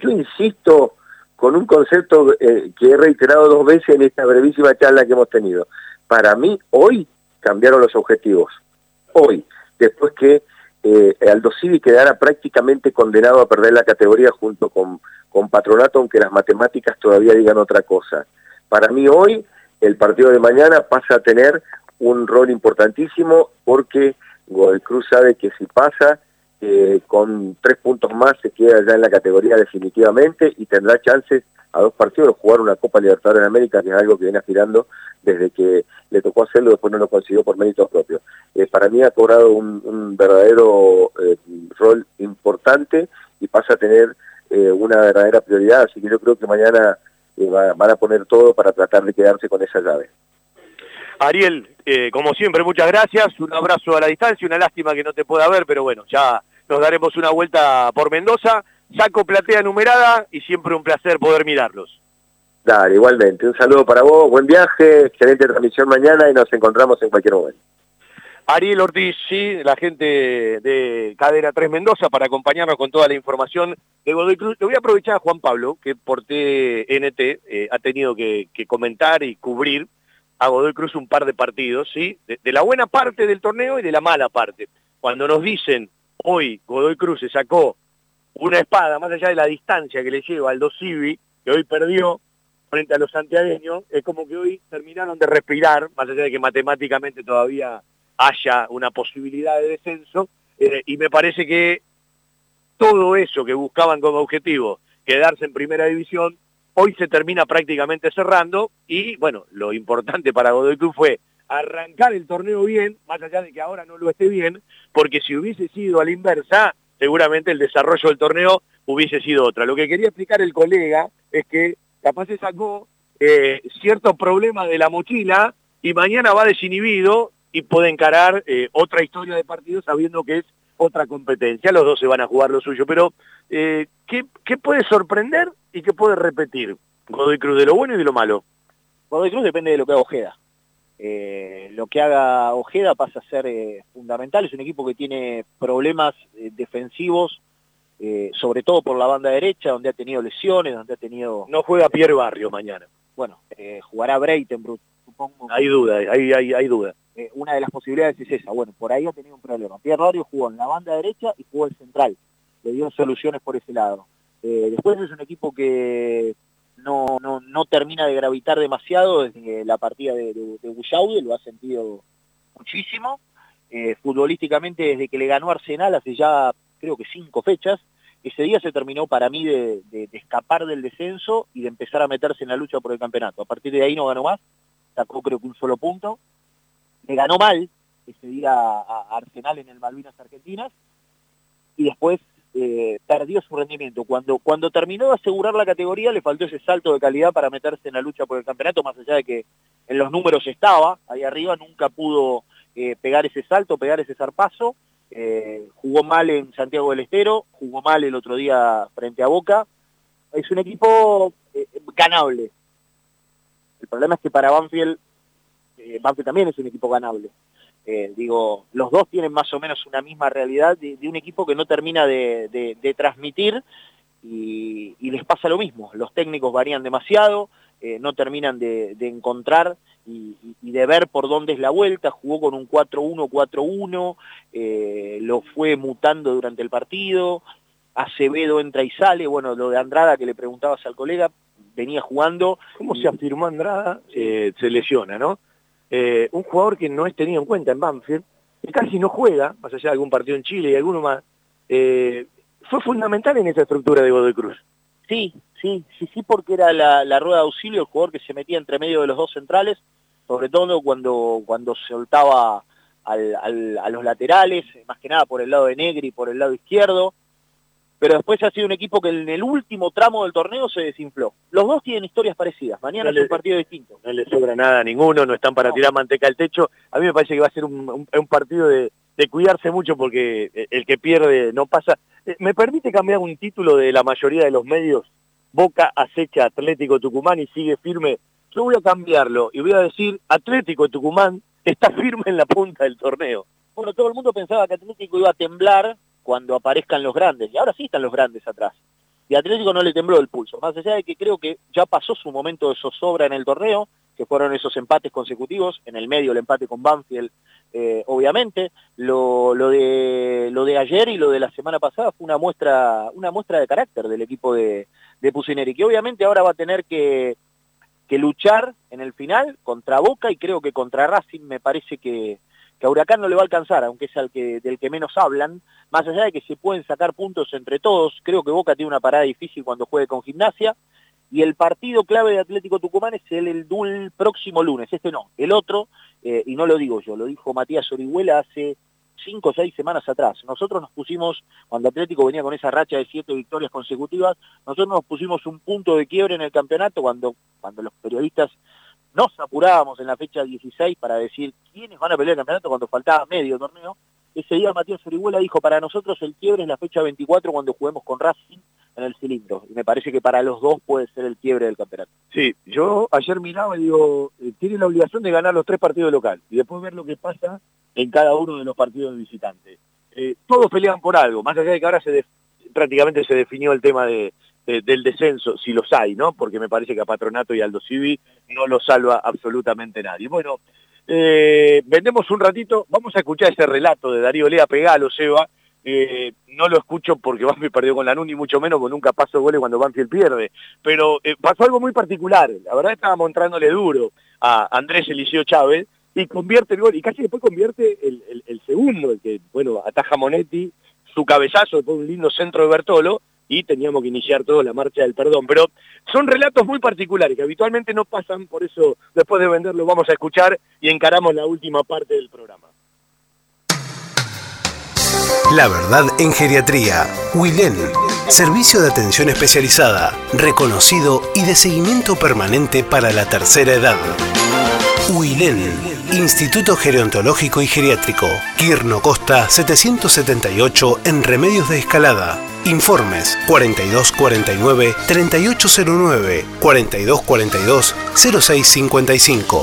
Yo insisto con un concepto eh, que he reiterado dos veces en esta brevísima charla que hemos tenido. Para mí, hoy cambiaron los objetivos. Hoy, después que eh, Aldo Civi quedara prácticamente condenado a perder la categoría junto con, con Patronato, aunque las matemáticas todavía digan otra cosa. Para mí hoy, el partido de mañana pasa a tener un rol importantísimo porque Godoy Cruz sabe que si pasa, eh, con tres puntos más se queda ya en la categoría definitivamente y tendrá chances a dos partidos jugar una Copa Libertadores en América, que es algo que viene aspirando desde que le tocó hacerlo, después no lo consiguió por méritos propios. Eh, para mí ha cobrado un, verdadero eh, rol importante y pasa a tener una verdadera prioridad, así que yo creo que mañana van a poner todo para tratar de quedarse con esa llave. Ariel, eh, como siempre, muchas gracias, un abrazo a la distancia, una lástima que no te pueda ver, pero bueno, ya nos daremos una vuelta por Mendoza, saco platea numerada y siempre un placer poder mirarlos. Dale, igualmente, un saludo para vos, buen viaje, excelente transmisión mañana y nos encontramos en cualquier momento. Ariel Ortiz, sí, la gente de Cadena 3 Mendoza para acompañarnos con toda la información de Godoy Cruz. Le voy a aprovechar a Juan Pablo, que por TNT eh, ha tenido que comentar y cubrir a Godoy Cruz un par de partidos, ¿sí? De, la buena parte del torneo y de la mala parte. Cuando nos dicen, hoy Godoy Cruz se sacó una espada, más allá de la distancia que le lleva al Civi, que hoy perdió frente a los santiagueños, es como que hoy terminaron de respirar, más allá de que matemáticamente todavía haya una posibilidad de descenso, eh, y me parece que todo eso que buscaban como objetivo, quedarse en primera división, Hoy se termina prácticamente cerrando y, bueno, lo importante para Godoy Cruz fue arrancar el torneo bien, más allá de que ahora no lo esté bien, porque si hubiese sido a la inversa, seguramente el desarrollo del torneo hubiese sido otra. Lo que quería explicar el colega es que capaz se sacó eh, cierto problema de la mochila y mañana va desinhibido y puede encarar eh, otra historia de partido sabiendo que es otra competencia. Los dos se van a jugar lo suyo, pero eh, ¿qué, ¿qué puede sorprender y qué puede repetir Godoy Cruz de lo bueno y de lo malo. Godoy Cruz depende de lo que haga. Eh, lo que haga Ojeda pasa a ser eh, fundamental. Es un equipo que tiene problemas eh, defensivos, sobre todo por la banda derecha, donde ha tenido lesiones, donde ha tenido... No juega Pierre Barrio mañana. Bueno, jugará Breitenbrut, supongo. Hay duda, hay, hay, hay duda. una de las posibilidades es esa. Bueno, por ahí ha tenido un problema. Pierre Barrio jugó en la banda derecha y jugó el central. Le dio soluciones por ese lado. Eh, después es un equipo que no, no, termina de gravitar demasiado desde la partida de, de, lo ha sentido muchísimo. Eh, futbolísticamente desde que le ganó Arsenal hace ya creo que cinco fechas, ese día se terminó para mí de, escapar del descenso y de empezar a meterse en la lucha por el campeonato. A partir de ahí no ganó más, sacó creo que un solo punto. Le ganó mal ese día a Arsenal en el Malvinas Argentinas y después eh, perdió su rendimiento. Cuando, cuando terminó de asegurar la categoría le faltó ese salto de calidad para meterse en la lucha por el campeonato, más allá de que en los números estaba, ahí arriba nunca pudo eh, pegar ese salto, pegar ese zarpazo. Eh, jugó mal en Santiago del Estero, jugó mal el otro día frente a Boca. Es un equipo ganable. El problema es que para Banfield, Banfield también es un equipo ganable. Eh, digo, los dos tienen más o menos una misma realidad de, un equipo que no termina de, transmitir y, les pasa lo mismo. Los técnicos varían demasiado, eh, no terminan de, encontrar y, de ver por dónde es la vuelta. Jugó con un 4-1, 4-1, eh, lo fue mutando durante el partido. Acevedo entra y sale. Bueno, lo de Andrada que le preguntabas al colega, venía jugando. ¿Cómo se afirmó Andrada? se lesiona, ¿no? Eh, un jugador que no es tenido en cuenta en Banfield, que casi no juega, más allá de algún partido en Chile y alguno más, eh, fue fundamental en esa estructura de Godoy Cruz. Sí, sí, sí, sí, porque era la, rueda de auxilio, el jugador que se metía entre medio de los dos centrales, sobre todo cuando, cuando soltaba al, al, a los laterales, más que nada por el lado de Negri y por el lado izquierdo, pero después ha sido un equipo que en el último tramo del torneo se desinfló. Los dos tienen historias parecidas, mañana No es un partido distinto. No le sobra nada a ninguno, no están para tirar manteca al techo. A mí me parece que va a ser un, un- un partido de, de cuidarse mucho porque eh, el que pierde no pasa. Eh, ¿Me permite cambiar un título de la mayoría de los medios? Boca acecha Atlético Tucumán y sigue firme. Yo voy a cambiarlo y voy a decir Atlético Tucumán está firme en la punta del torneo. Bueno, todo el mundo pensaba que Atlético iba a temblar cuando aparezcan los grandes, y ahora sí están los grandes atrás. Y Atlético no le tembló el pulso, más allá de que creo que ya pasó su momento de zozobra en el torneo, que fueron esos empates consecutivos, en el medio el empate con Banfield, eh, obviamente, lo, lo, de, lo de ayer y lo de la semana pasada fue una muestra, una muestra de carácter del equipo de, de Pusineri, que obviamente ahora va a tener que, que luchar en el final contra Boca y creo que contra Racing me parece que, que a Huracán no le va a alcanzar, aunque es el que, del que menos hablan, más allá de que se pueden sacar puntos entre todos, creo que Boca tiene una parada difícil cuando juegue con gimnasia, y el partido clave de Atlético Tucumán es el, el próximo lunes, este no, el otro, eh, y no lo digo yo, lo dijo Matías Orihuela hace cinco o seis semanas atrás. Nosotros nos pusimos, cuando Atlético venía con esa racha de siete victorias consecutivas, nosotros nos pusimos un punto de quiebre en el campeonato cuando, cuando los periodistas nos apurábamos en la fecha 16 para decir quiénes van a pelear el campeonato cuando faltaba medio torneo. Ese día Matías Orihuela dijo, para nosotros el quiebre es la fecha 24 cuando juguemos con Racing en el cilindro. Y me parece que para los dos puede ser el quiebre del campeonato. Sí, yo ayer miraba y digo, eh, tiene la obligación de ganar los tres partidos locales y después ver lo que pasa en cada uno de los partidos visitantes. Eh, todos pelean por algo, más allá de que ahora se prácticamente se definió el tema de, de- del descenso, si los hay, ¿no? Porque me parece que a Patronato y Aldo Civi no lo salva absolutamente nadie. Bueno, eh, vendemos un ratito, vamos a escuchar ese relato de Darío Lea Pegalo, Seba, eh, no lo escucho porque <laughs> Banfield perdió con Lanús, ni mucho menos, porque nunca paso goles cuando Banfield pierde. Pero eh, pasó algo muy particular. La verdad estábamos entrándole duro a Andrés Eliseo Chávez y convierte el gol. Y casi después convierte el, el- el segundo, el que, bueno, ataja Monetti, su cabezazo, después un lindo centro de Bertolo, y teníamos que iniciar toda la marcha del perdón. Pero son relatos muy particulares que habitualmente no pasan, por eso después de venderlo vamos a escuchar y encaramos la última parte del programa. La verdad en geriatría. Wilén. Servicio de atención especializada, reconocido y de seguimiento permanente para la tercera edad. Wilén. Instituto Gerontológico y Geriátrico. Quirno Costa 778 en Remedios de Escalada. Informes 4249-3809, 4242-0655.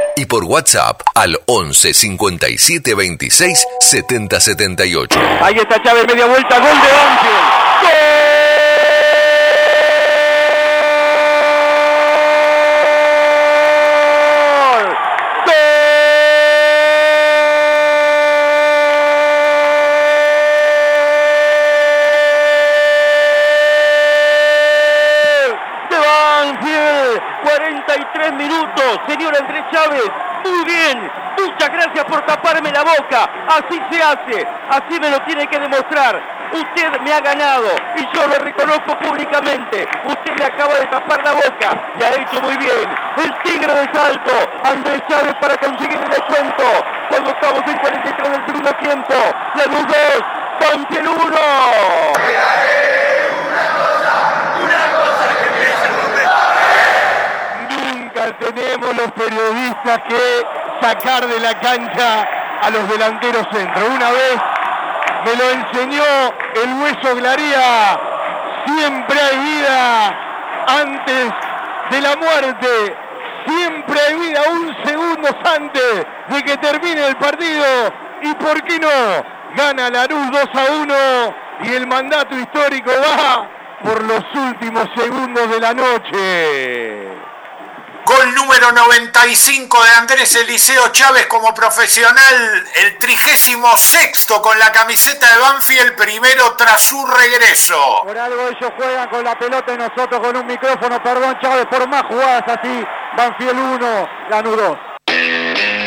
y por WhatsApp al 11 57 26 70 78. Ahí está Chávez, media vuelta, gol de Banfield. ¡Gol! de Banfield. 43 minutos, señor Andrés Chávez. Muy bien, muchas gracias por taparme la boca. Hace, así me lo tiene que demostrar. Usted me ha ganado y yo lo reconozco públicamente. Usted me acaba de tapar la boca y ha hecho muy bien. El tigre de salto, Andrés Chávez para conseguir el descuento. Cuando estamos en 43 del segundo tiempo. La luz 2, Banfield 1. Nunca tenemos los periodistas que sacar de la cancha a los delanteros centro. Una vez me lo enseñó el hueso Glaría. Siempre hay vida antes de la muerte. Siempre hay vida un segundo antes de que termine el partido. ¿Y por qué no? Gana Lanús 2 a 1 y el mandato histórico va por los últimos segundos de la noche. Gol número 95 de Andrés Eliseo Chávez como profesional, el trigésimo sexto con la camiseta de Banfield, primero tras su regreso. Por algo ellos juegan con la pelota y nosotros con un micrófono, perdón Chávez, por más jugadas así, Banfield 1, Lanús 2.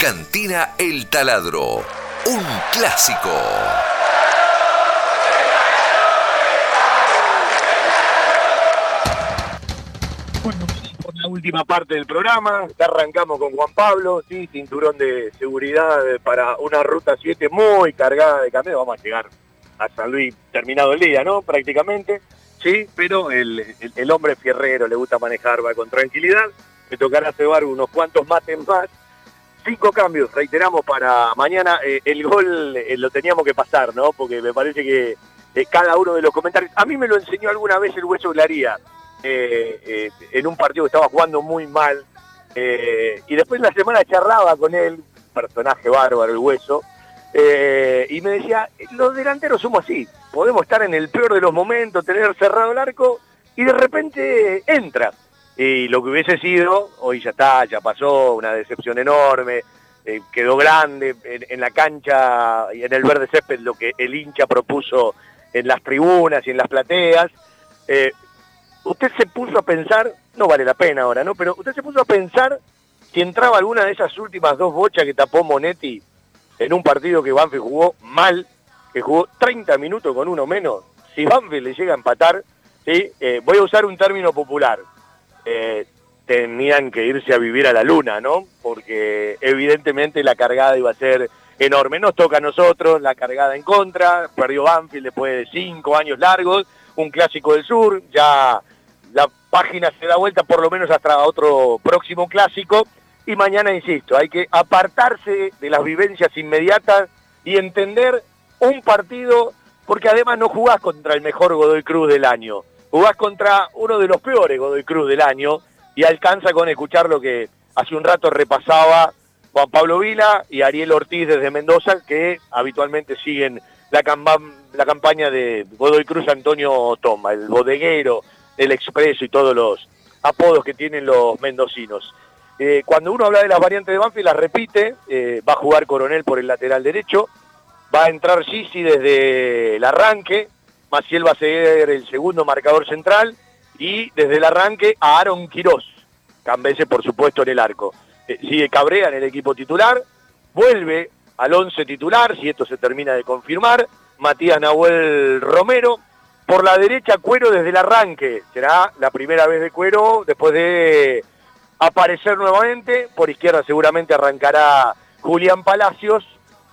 Cantina El Taladro, un clásico. Bueno, por la última parte del programa, ya arrancamos con Juan Pablo, sí, cinturón de seguridad para una ruta 7 muy cargada de camiones, vamos a llegar a San Luis terminado el día, ¿no? Prácticamente, sí, pero el, el- el hombre fierrero le gusta manejar, va con tranquilidad, me tocará cebar unos cuantos mates más, cinco cambios, reiteramos para mañana, eh, el gol eh, lo teníamos que pasar, ¿no? Porque me parece que eh, cada uno de los comentarios, a mí me lo enseñó alguna vez el Hueso Glaría, en un partido que estaba jugando muy mal, y después la semana charlaba con él, personaje bárbaro el Hueso, y me decía, los delanteros somos así, podemos estar en el peor de los momentos, tener cerrado el arco, y de repente entra. Y lo que hubiese sido, hoy ya está, ya pasó, una decepción enorme, eh, quedó grande en, la cancha y en el verde césped lo que el hincha propuso en las tribunas y en las plateas. Eh, usted se puso a pensar, no vale la pena ahora, ¿no? Pero usted se puso a pensar si entraba alguna de esas últimas dos bochas que tapó Monetti en un partido que Banfield jugó mal, que jugó 30 minutos con uno menos. Si Banfield le llega a empatar, ¿sí? Eh, voy a usar un término popular. Eh, tenían que irse a vivir a la luna, ¿no? Porque evidentemente la cargada iba a ser enorme. Nos toca a nosotros la cargada en contra, perdió Banfield después de cinco años largos, un clásico del sur, ya la página se da vuelta por lo menos hasta otro próximo clásico y mañana, insisto, hay que apartarse de las vivencias inmediatas y entender un partido, porque además no jugás contra el mejor Godoy Cruz del año, jugás contra uno de los peores Godoy Cruz del año y alcanza con escuchar lo que hace un rato repasaba Juan Pablo Vila y Ariel Ortiz desde Mendoza, que habitualmente siguen la, la campaña de Godoy Cruz Antonio Toma, el bodeguero, el expreso y todos los apodos que tienen los mendocinos. Eh, cuando uno habla de las variantes de Banfield, las repite, eh, va a jugar Coronel por el lateral derecho, va a entrar Gisi desde el arranque, Maciel va a ser el segundo marcador central y desde el arranque a Aaron Quirós, Cambese por supuesto en el arco. Eh, sigue Cabrea en el equipo titular, vuelve al 11 titular, si esto se termina de confirmar, Matías Nahuel Romero, por la derecha Cuero desde el arranque, será la primera vez de Cuero después de aparecer nuevamente, por izquierda seguramente arrancará Julián Palacios,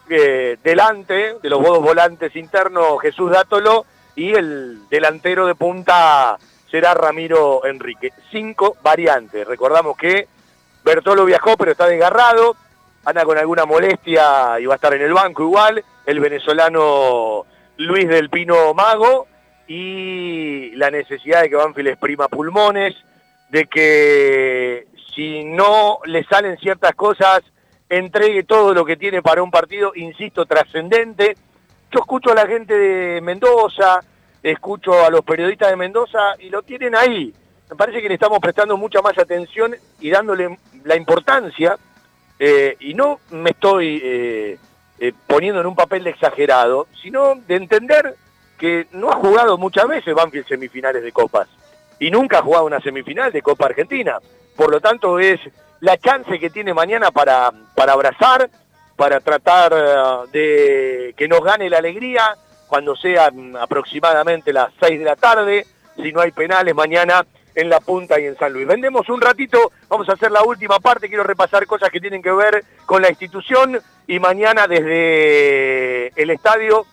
eh, delante de los dos volantes internos Jesús Dátolo y el delantero de punta será Ramiro Enrique. Cinco variantes. Recordamos que Bertolo viajó pero está desgarrado, anda con alguna molestia y va a estar en el banco igual, el venezolano Luis del Pino Mago y la necesidad de que Banfield exprima pulmones, de que si no le salen ciertas cosas, entregue todo lo que tiene para un partido, insisto, trascendente. Yo escucho a la gente de Mendoza, escucho a los periodistas de Mendoza y lo tienen ahí. Me parece que le estamos prestando mucha más atención y dándole la importancia eh, y no me estoy eh, eh, poniendo en un papel exagerado, sino de entender que no ha jugado muchas veces Banfield semifinales de copas y nunca ha jugado una semifinal de Copa Argentina. Por lo tanto, es la chance que tiene mañana para, para abrazar, para tratar eh, de que nos gane la alegría cuando sean aproximadamente las 6 de la tarde, si no hay penales mañana en la punta y en San Luis. Vendemos un ratito, vamos a hacer la última parte, quiero repasar cosas que tienen que ver con la institución y mañana desde el estadio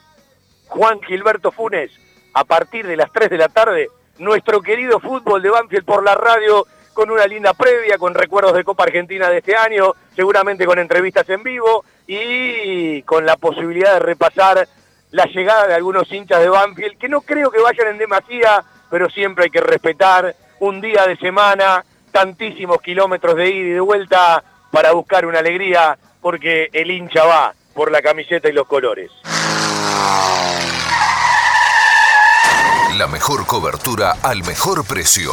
Juan Gilberto Funes, a partir de las 3 de la tarde, nuestro querido fútbol de Banfield por la radio con una linda previa, con recuerdos de Copa Argentina de este año, seguramente con entrevistas en vivo y con la posibilidad de repasar la llegada de algunos hinchas de Banfield, que no creo que vayan en demasía, pero siempre hay que respetar un día de semana, tantísimos kilómetros de ida y de vuelta para buscar una alegría, porque el hincha va por la camiseta y los colores. La mejor cobertura al mejor precio.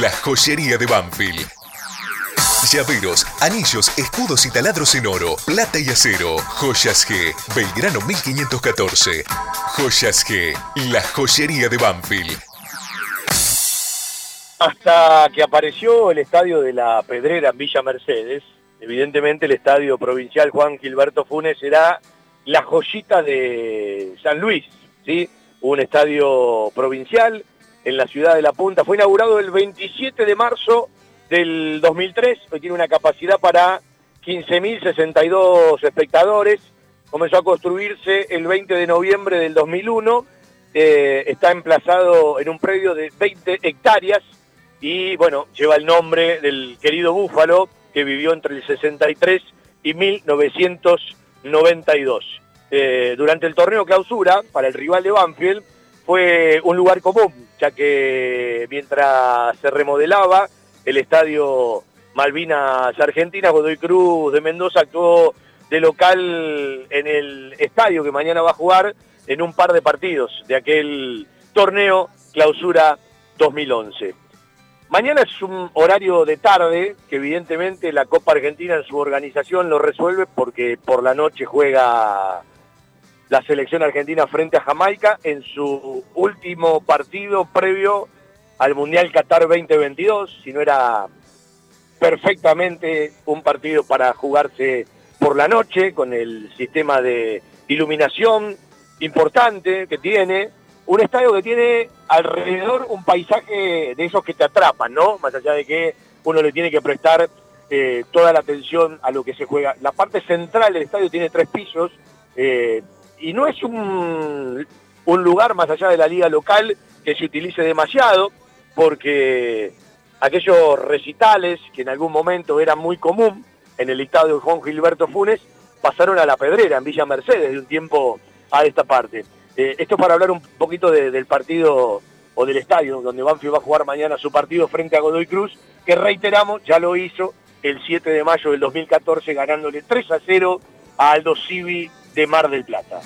la joyería de Banfield. Llaveros, anillos, escudos y taladros en oro, plata y acero. Joyas G, Belgrano 1514. Joyas G, la joyería de Banfield. Hasta que apareció el estadio de la Pedrera en Villa Mercedes, evidentemente el estadio provincial Juan Gilberto Funes era la joyita de San Luis, ¿sí? Un estadio provincial en la ciudad de La Punta. Fue inaugurado el 27 de marzo del 2003, hoy tiene una capacidad para 15.062 espectadores, comenzó a construirse el 20 de noviembre del 2001, eh, está emplazado en un predio de 20 hectáreas y bueno, lleva el nombre del querido Búfalo que vivió entre el 63 y 1992. Eh, durante el torneo clausura, para el rival de Banfield, fue un lugar común, ya que mientras se remodelaba el estadio Malvinas Argentina, Godoy Cruz de Mendoza actuó de local en el estadio que mañana va a jugar en un par de partidos de aquel torneo clausura 2011. Mañana es un horario de tarde que evidentemente la Copa Argentina en su organización lo resuelve porque por la noche juega la selección argentina frente a Jamaica en su último partido previo al Mundial Qatar 2022, si no era perfectamente un partido para jugarse por la noche con el sistema de iluminación importante que tiene, un estadio que tiene alrededor un paisaje de esos que te atrapan, ¿no? Más allá de que uno le tiene que prestar eh, toda la atención a lo que se juega. La parte central del estadio tiene tres pisos eh, y no es un, un lugar más allá de la liga local que se utilice demasiado porque aquellos recitales que en algún momento eran muy común en el estado de Juan Gilberto Funes pasaron a la Pedrera, en Villa Mercedes, de un tiempo a esta parte. Eh, esto para hablar un poquito de- del partido o del estadio donde Banfield va a jugar mañana su partido frente a Godoy Cruz, que reiteramos, ya lo hizo el 7 de mayo del 2014 ganándole 3 a 0 a Aldo Civi de Mar del Plata.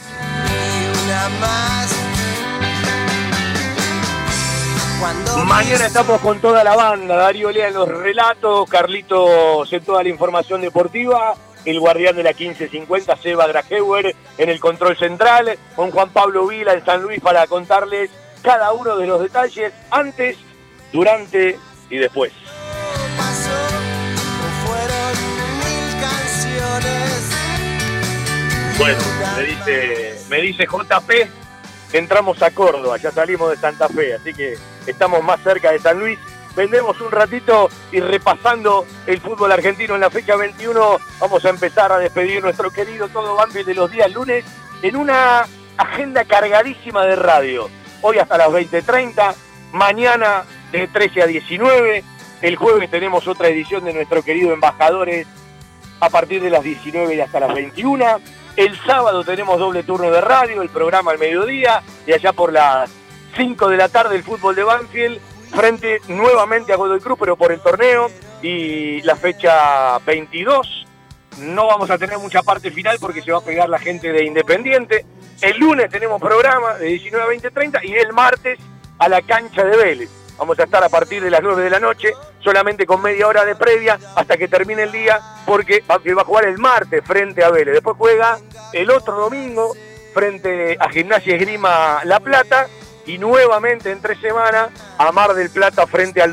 Mañana estamos con toda la banda, Darío Lea en los relatos, Carlitos en toda la información deportiva, el guardián de la 1550, Seba Drageuer en el control central, con Juan Pablo Vila en San Luis para contarles cada uno de los detalles antes, durante y después. Bueno, me dice, me dice JP, entramos a Córdoba, ya salimos de Santa Fe, así que estamos más cerca de San Luis. Vendemos un ratito y repasando el fútbol argentino en la fecha 21, vamos a empezar a despedir nuestro querido todo Banfield de los días lunes en una agenda cargadísima de radio. Hoy hasta las 20.30, mañana de 13 a 19, el jueves tenemos otra edición de nuestro querido Embajadores a partir de las 19 y hasta las 21. El sábado tenemos doble turno de radio, el programa al mediodía, y allá por las 5 de la tarde el fútbol de Banfield, frente nuevamente a Godoy Cruz, pero por el torneo, y la fecha 22. No vamos a tener mucha parte final porque se va a pegar la gente de Independiente. El lunes tenemos programa de 19 a 20, 30 y el martes a la cancha de Vélez. Vamos a estar a partir de las 9 de la noche, solamente con media hora de previa hasta que termine el día, porque Banfield va a jugar el martes frente a Vélez. Después juega el otro domingo frente a Gimnasia Esgrima La Plata y nuevamente en tres semanas a Mar del Plata frente al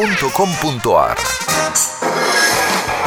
www.jugueteriasmytoys.com.ar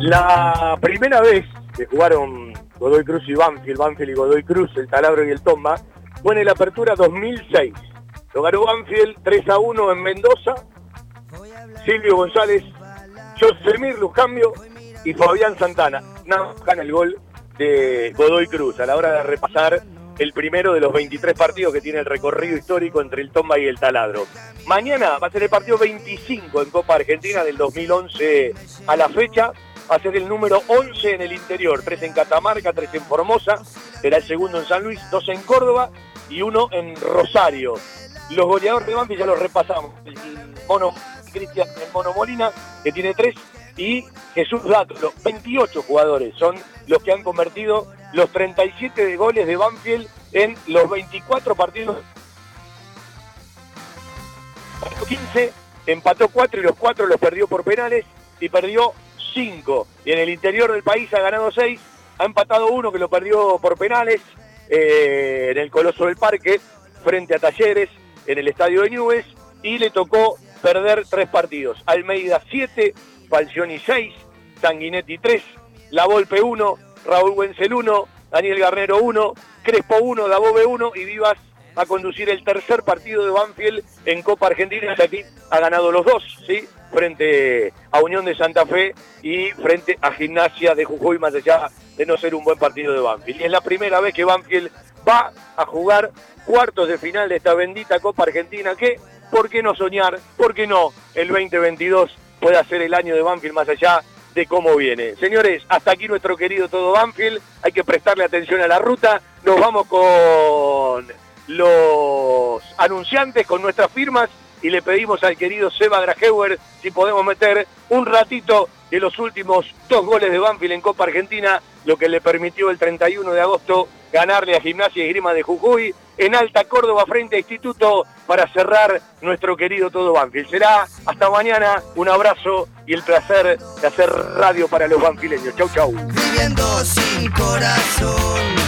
La primera vez que jugaron Godoy Cruz y Banfield, Banfield y Godoy Cruz, el Taladro y el Tomba, fue en la apertura 2006. Lo ganó Banfield 3 a 1 en Mendoza. Silvio González, Josemir Lujambio y Fabián Santana. Más gana el gol de Godoy Cruz a la hora de repasar el primero de los 23 partidos que tiene el recorrido histórico entre el Tomba y el Taladro. Mañana va a ser el partido 25 en Copa Argentina del 2011 a la fecha. Va a ser el número 11 en el interior, 3 en Catamarca, 3 en Formosa, será el segundo en San Luis, 2 en Córdoba y uno en Rosario. Los goleadores de Banfield ya los repasamos. El Mono Cristian el Mono Molina, que tiene 3, y Jesús Dátolo, 28 jugadores son los que han convertido los 37 de goles de Banfield en los 24 partidos. 15, empató 4 y los 4 los perdió por penales y perdió 5. Y en el interior del país ha ganado 6, ha empatado uno que lo perdió por penales eh, en el Coloso del Parque frente a Talleres en el estadio de Nubes y le tocó perder tres partidos. Almeida 7, Falcioni 6, Sanguinetti 3, La Volpe 1, Raúl Wenzel 1, Daniel Garnero 1, Crespo 1, Dabobe 1 y Vivas a conducir el tercer partido de Banfield en Copa Argentina. Aquí ha ganado los dos, ¿sí? Frente a Unión de Santa Fe y frente a Gimnasia de Jujuy, más allá de no ser un buen partido de Banfield. Y es la primera vez que Banfield va a jugar cuartos de final de esta bendita Copa Argentina que, ¿por qué no soñar? ¿Por qué no el 2022 pueda ser el año de Banfield más allá de cómo viene? Señores, hasta aquí nuestro querido todo Banfield. Hay que prestarle atención a la ruta. Nos vamos con los anunciantes, con nuestras firmas y le pedimos al querido Seba Grajeuer si podemos meter un ratito de los últimos dos goles de Banfield en Copa Argentina, lo que le permitió el 31 de agosto ganarle a Gimnasia y Grima de Jujuy en Alta Córdoba frente a Instituto para cerrar nuestro querido todo Banfield. Será hasta mañana, un abrazo y el placer de hacer radio para los banfileños. Chau, chau. Viviendo sin corazón.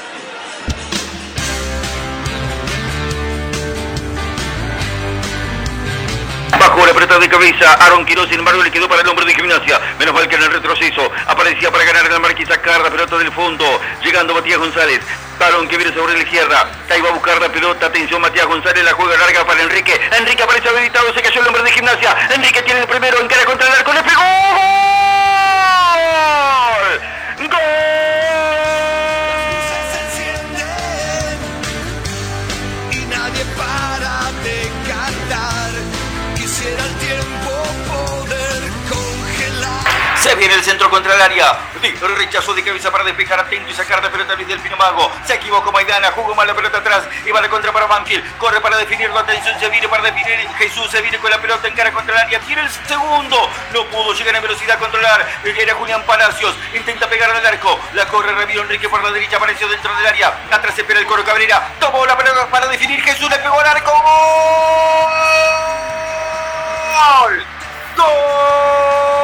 De cabeza, Aaron Quiroz, sin embargo, le quedó para el hombre de gimnasia. Menos mal que en el retroceso aparecía para ganar en la marquisa sacar la pelota del fondo. Llegando Matías González. Aaron que viene sobre la izquierda. Ahí va a buscar la pelota. Atención, Matías González. La juega larga para Enrique. Enrique aparece habilitado. Se cayó el hombre de gimnasia. Enrique tiene el primero. Encara contra el arco. Le pegó. ¡Gol! ¡Gol! en el centro contra el área. Rechazo de cabeza para despejar atento y sacar de pelota Luis Delfino Mago. Se equivocó Maidana, jugó mal la pelota atrás y va de contra para Banfield. Corre para definirlo, atención, se viene para definir. Jesús se viene con la pelota en cara contra el área. Tiene el segundo, no pudo llegar en velocidad a controlar. Era Julián Palacios, intenta pegar al arco. La corre Ramiro Enrique por la derecha, apareció dentro del área. Atrás espera el Coro Cabrera, tomó la pelota para definir. Jesús le pegó al arco. ¡Gol! ¡Gol!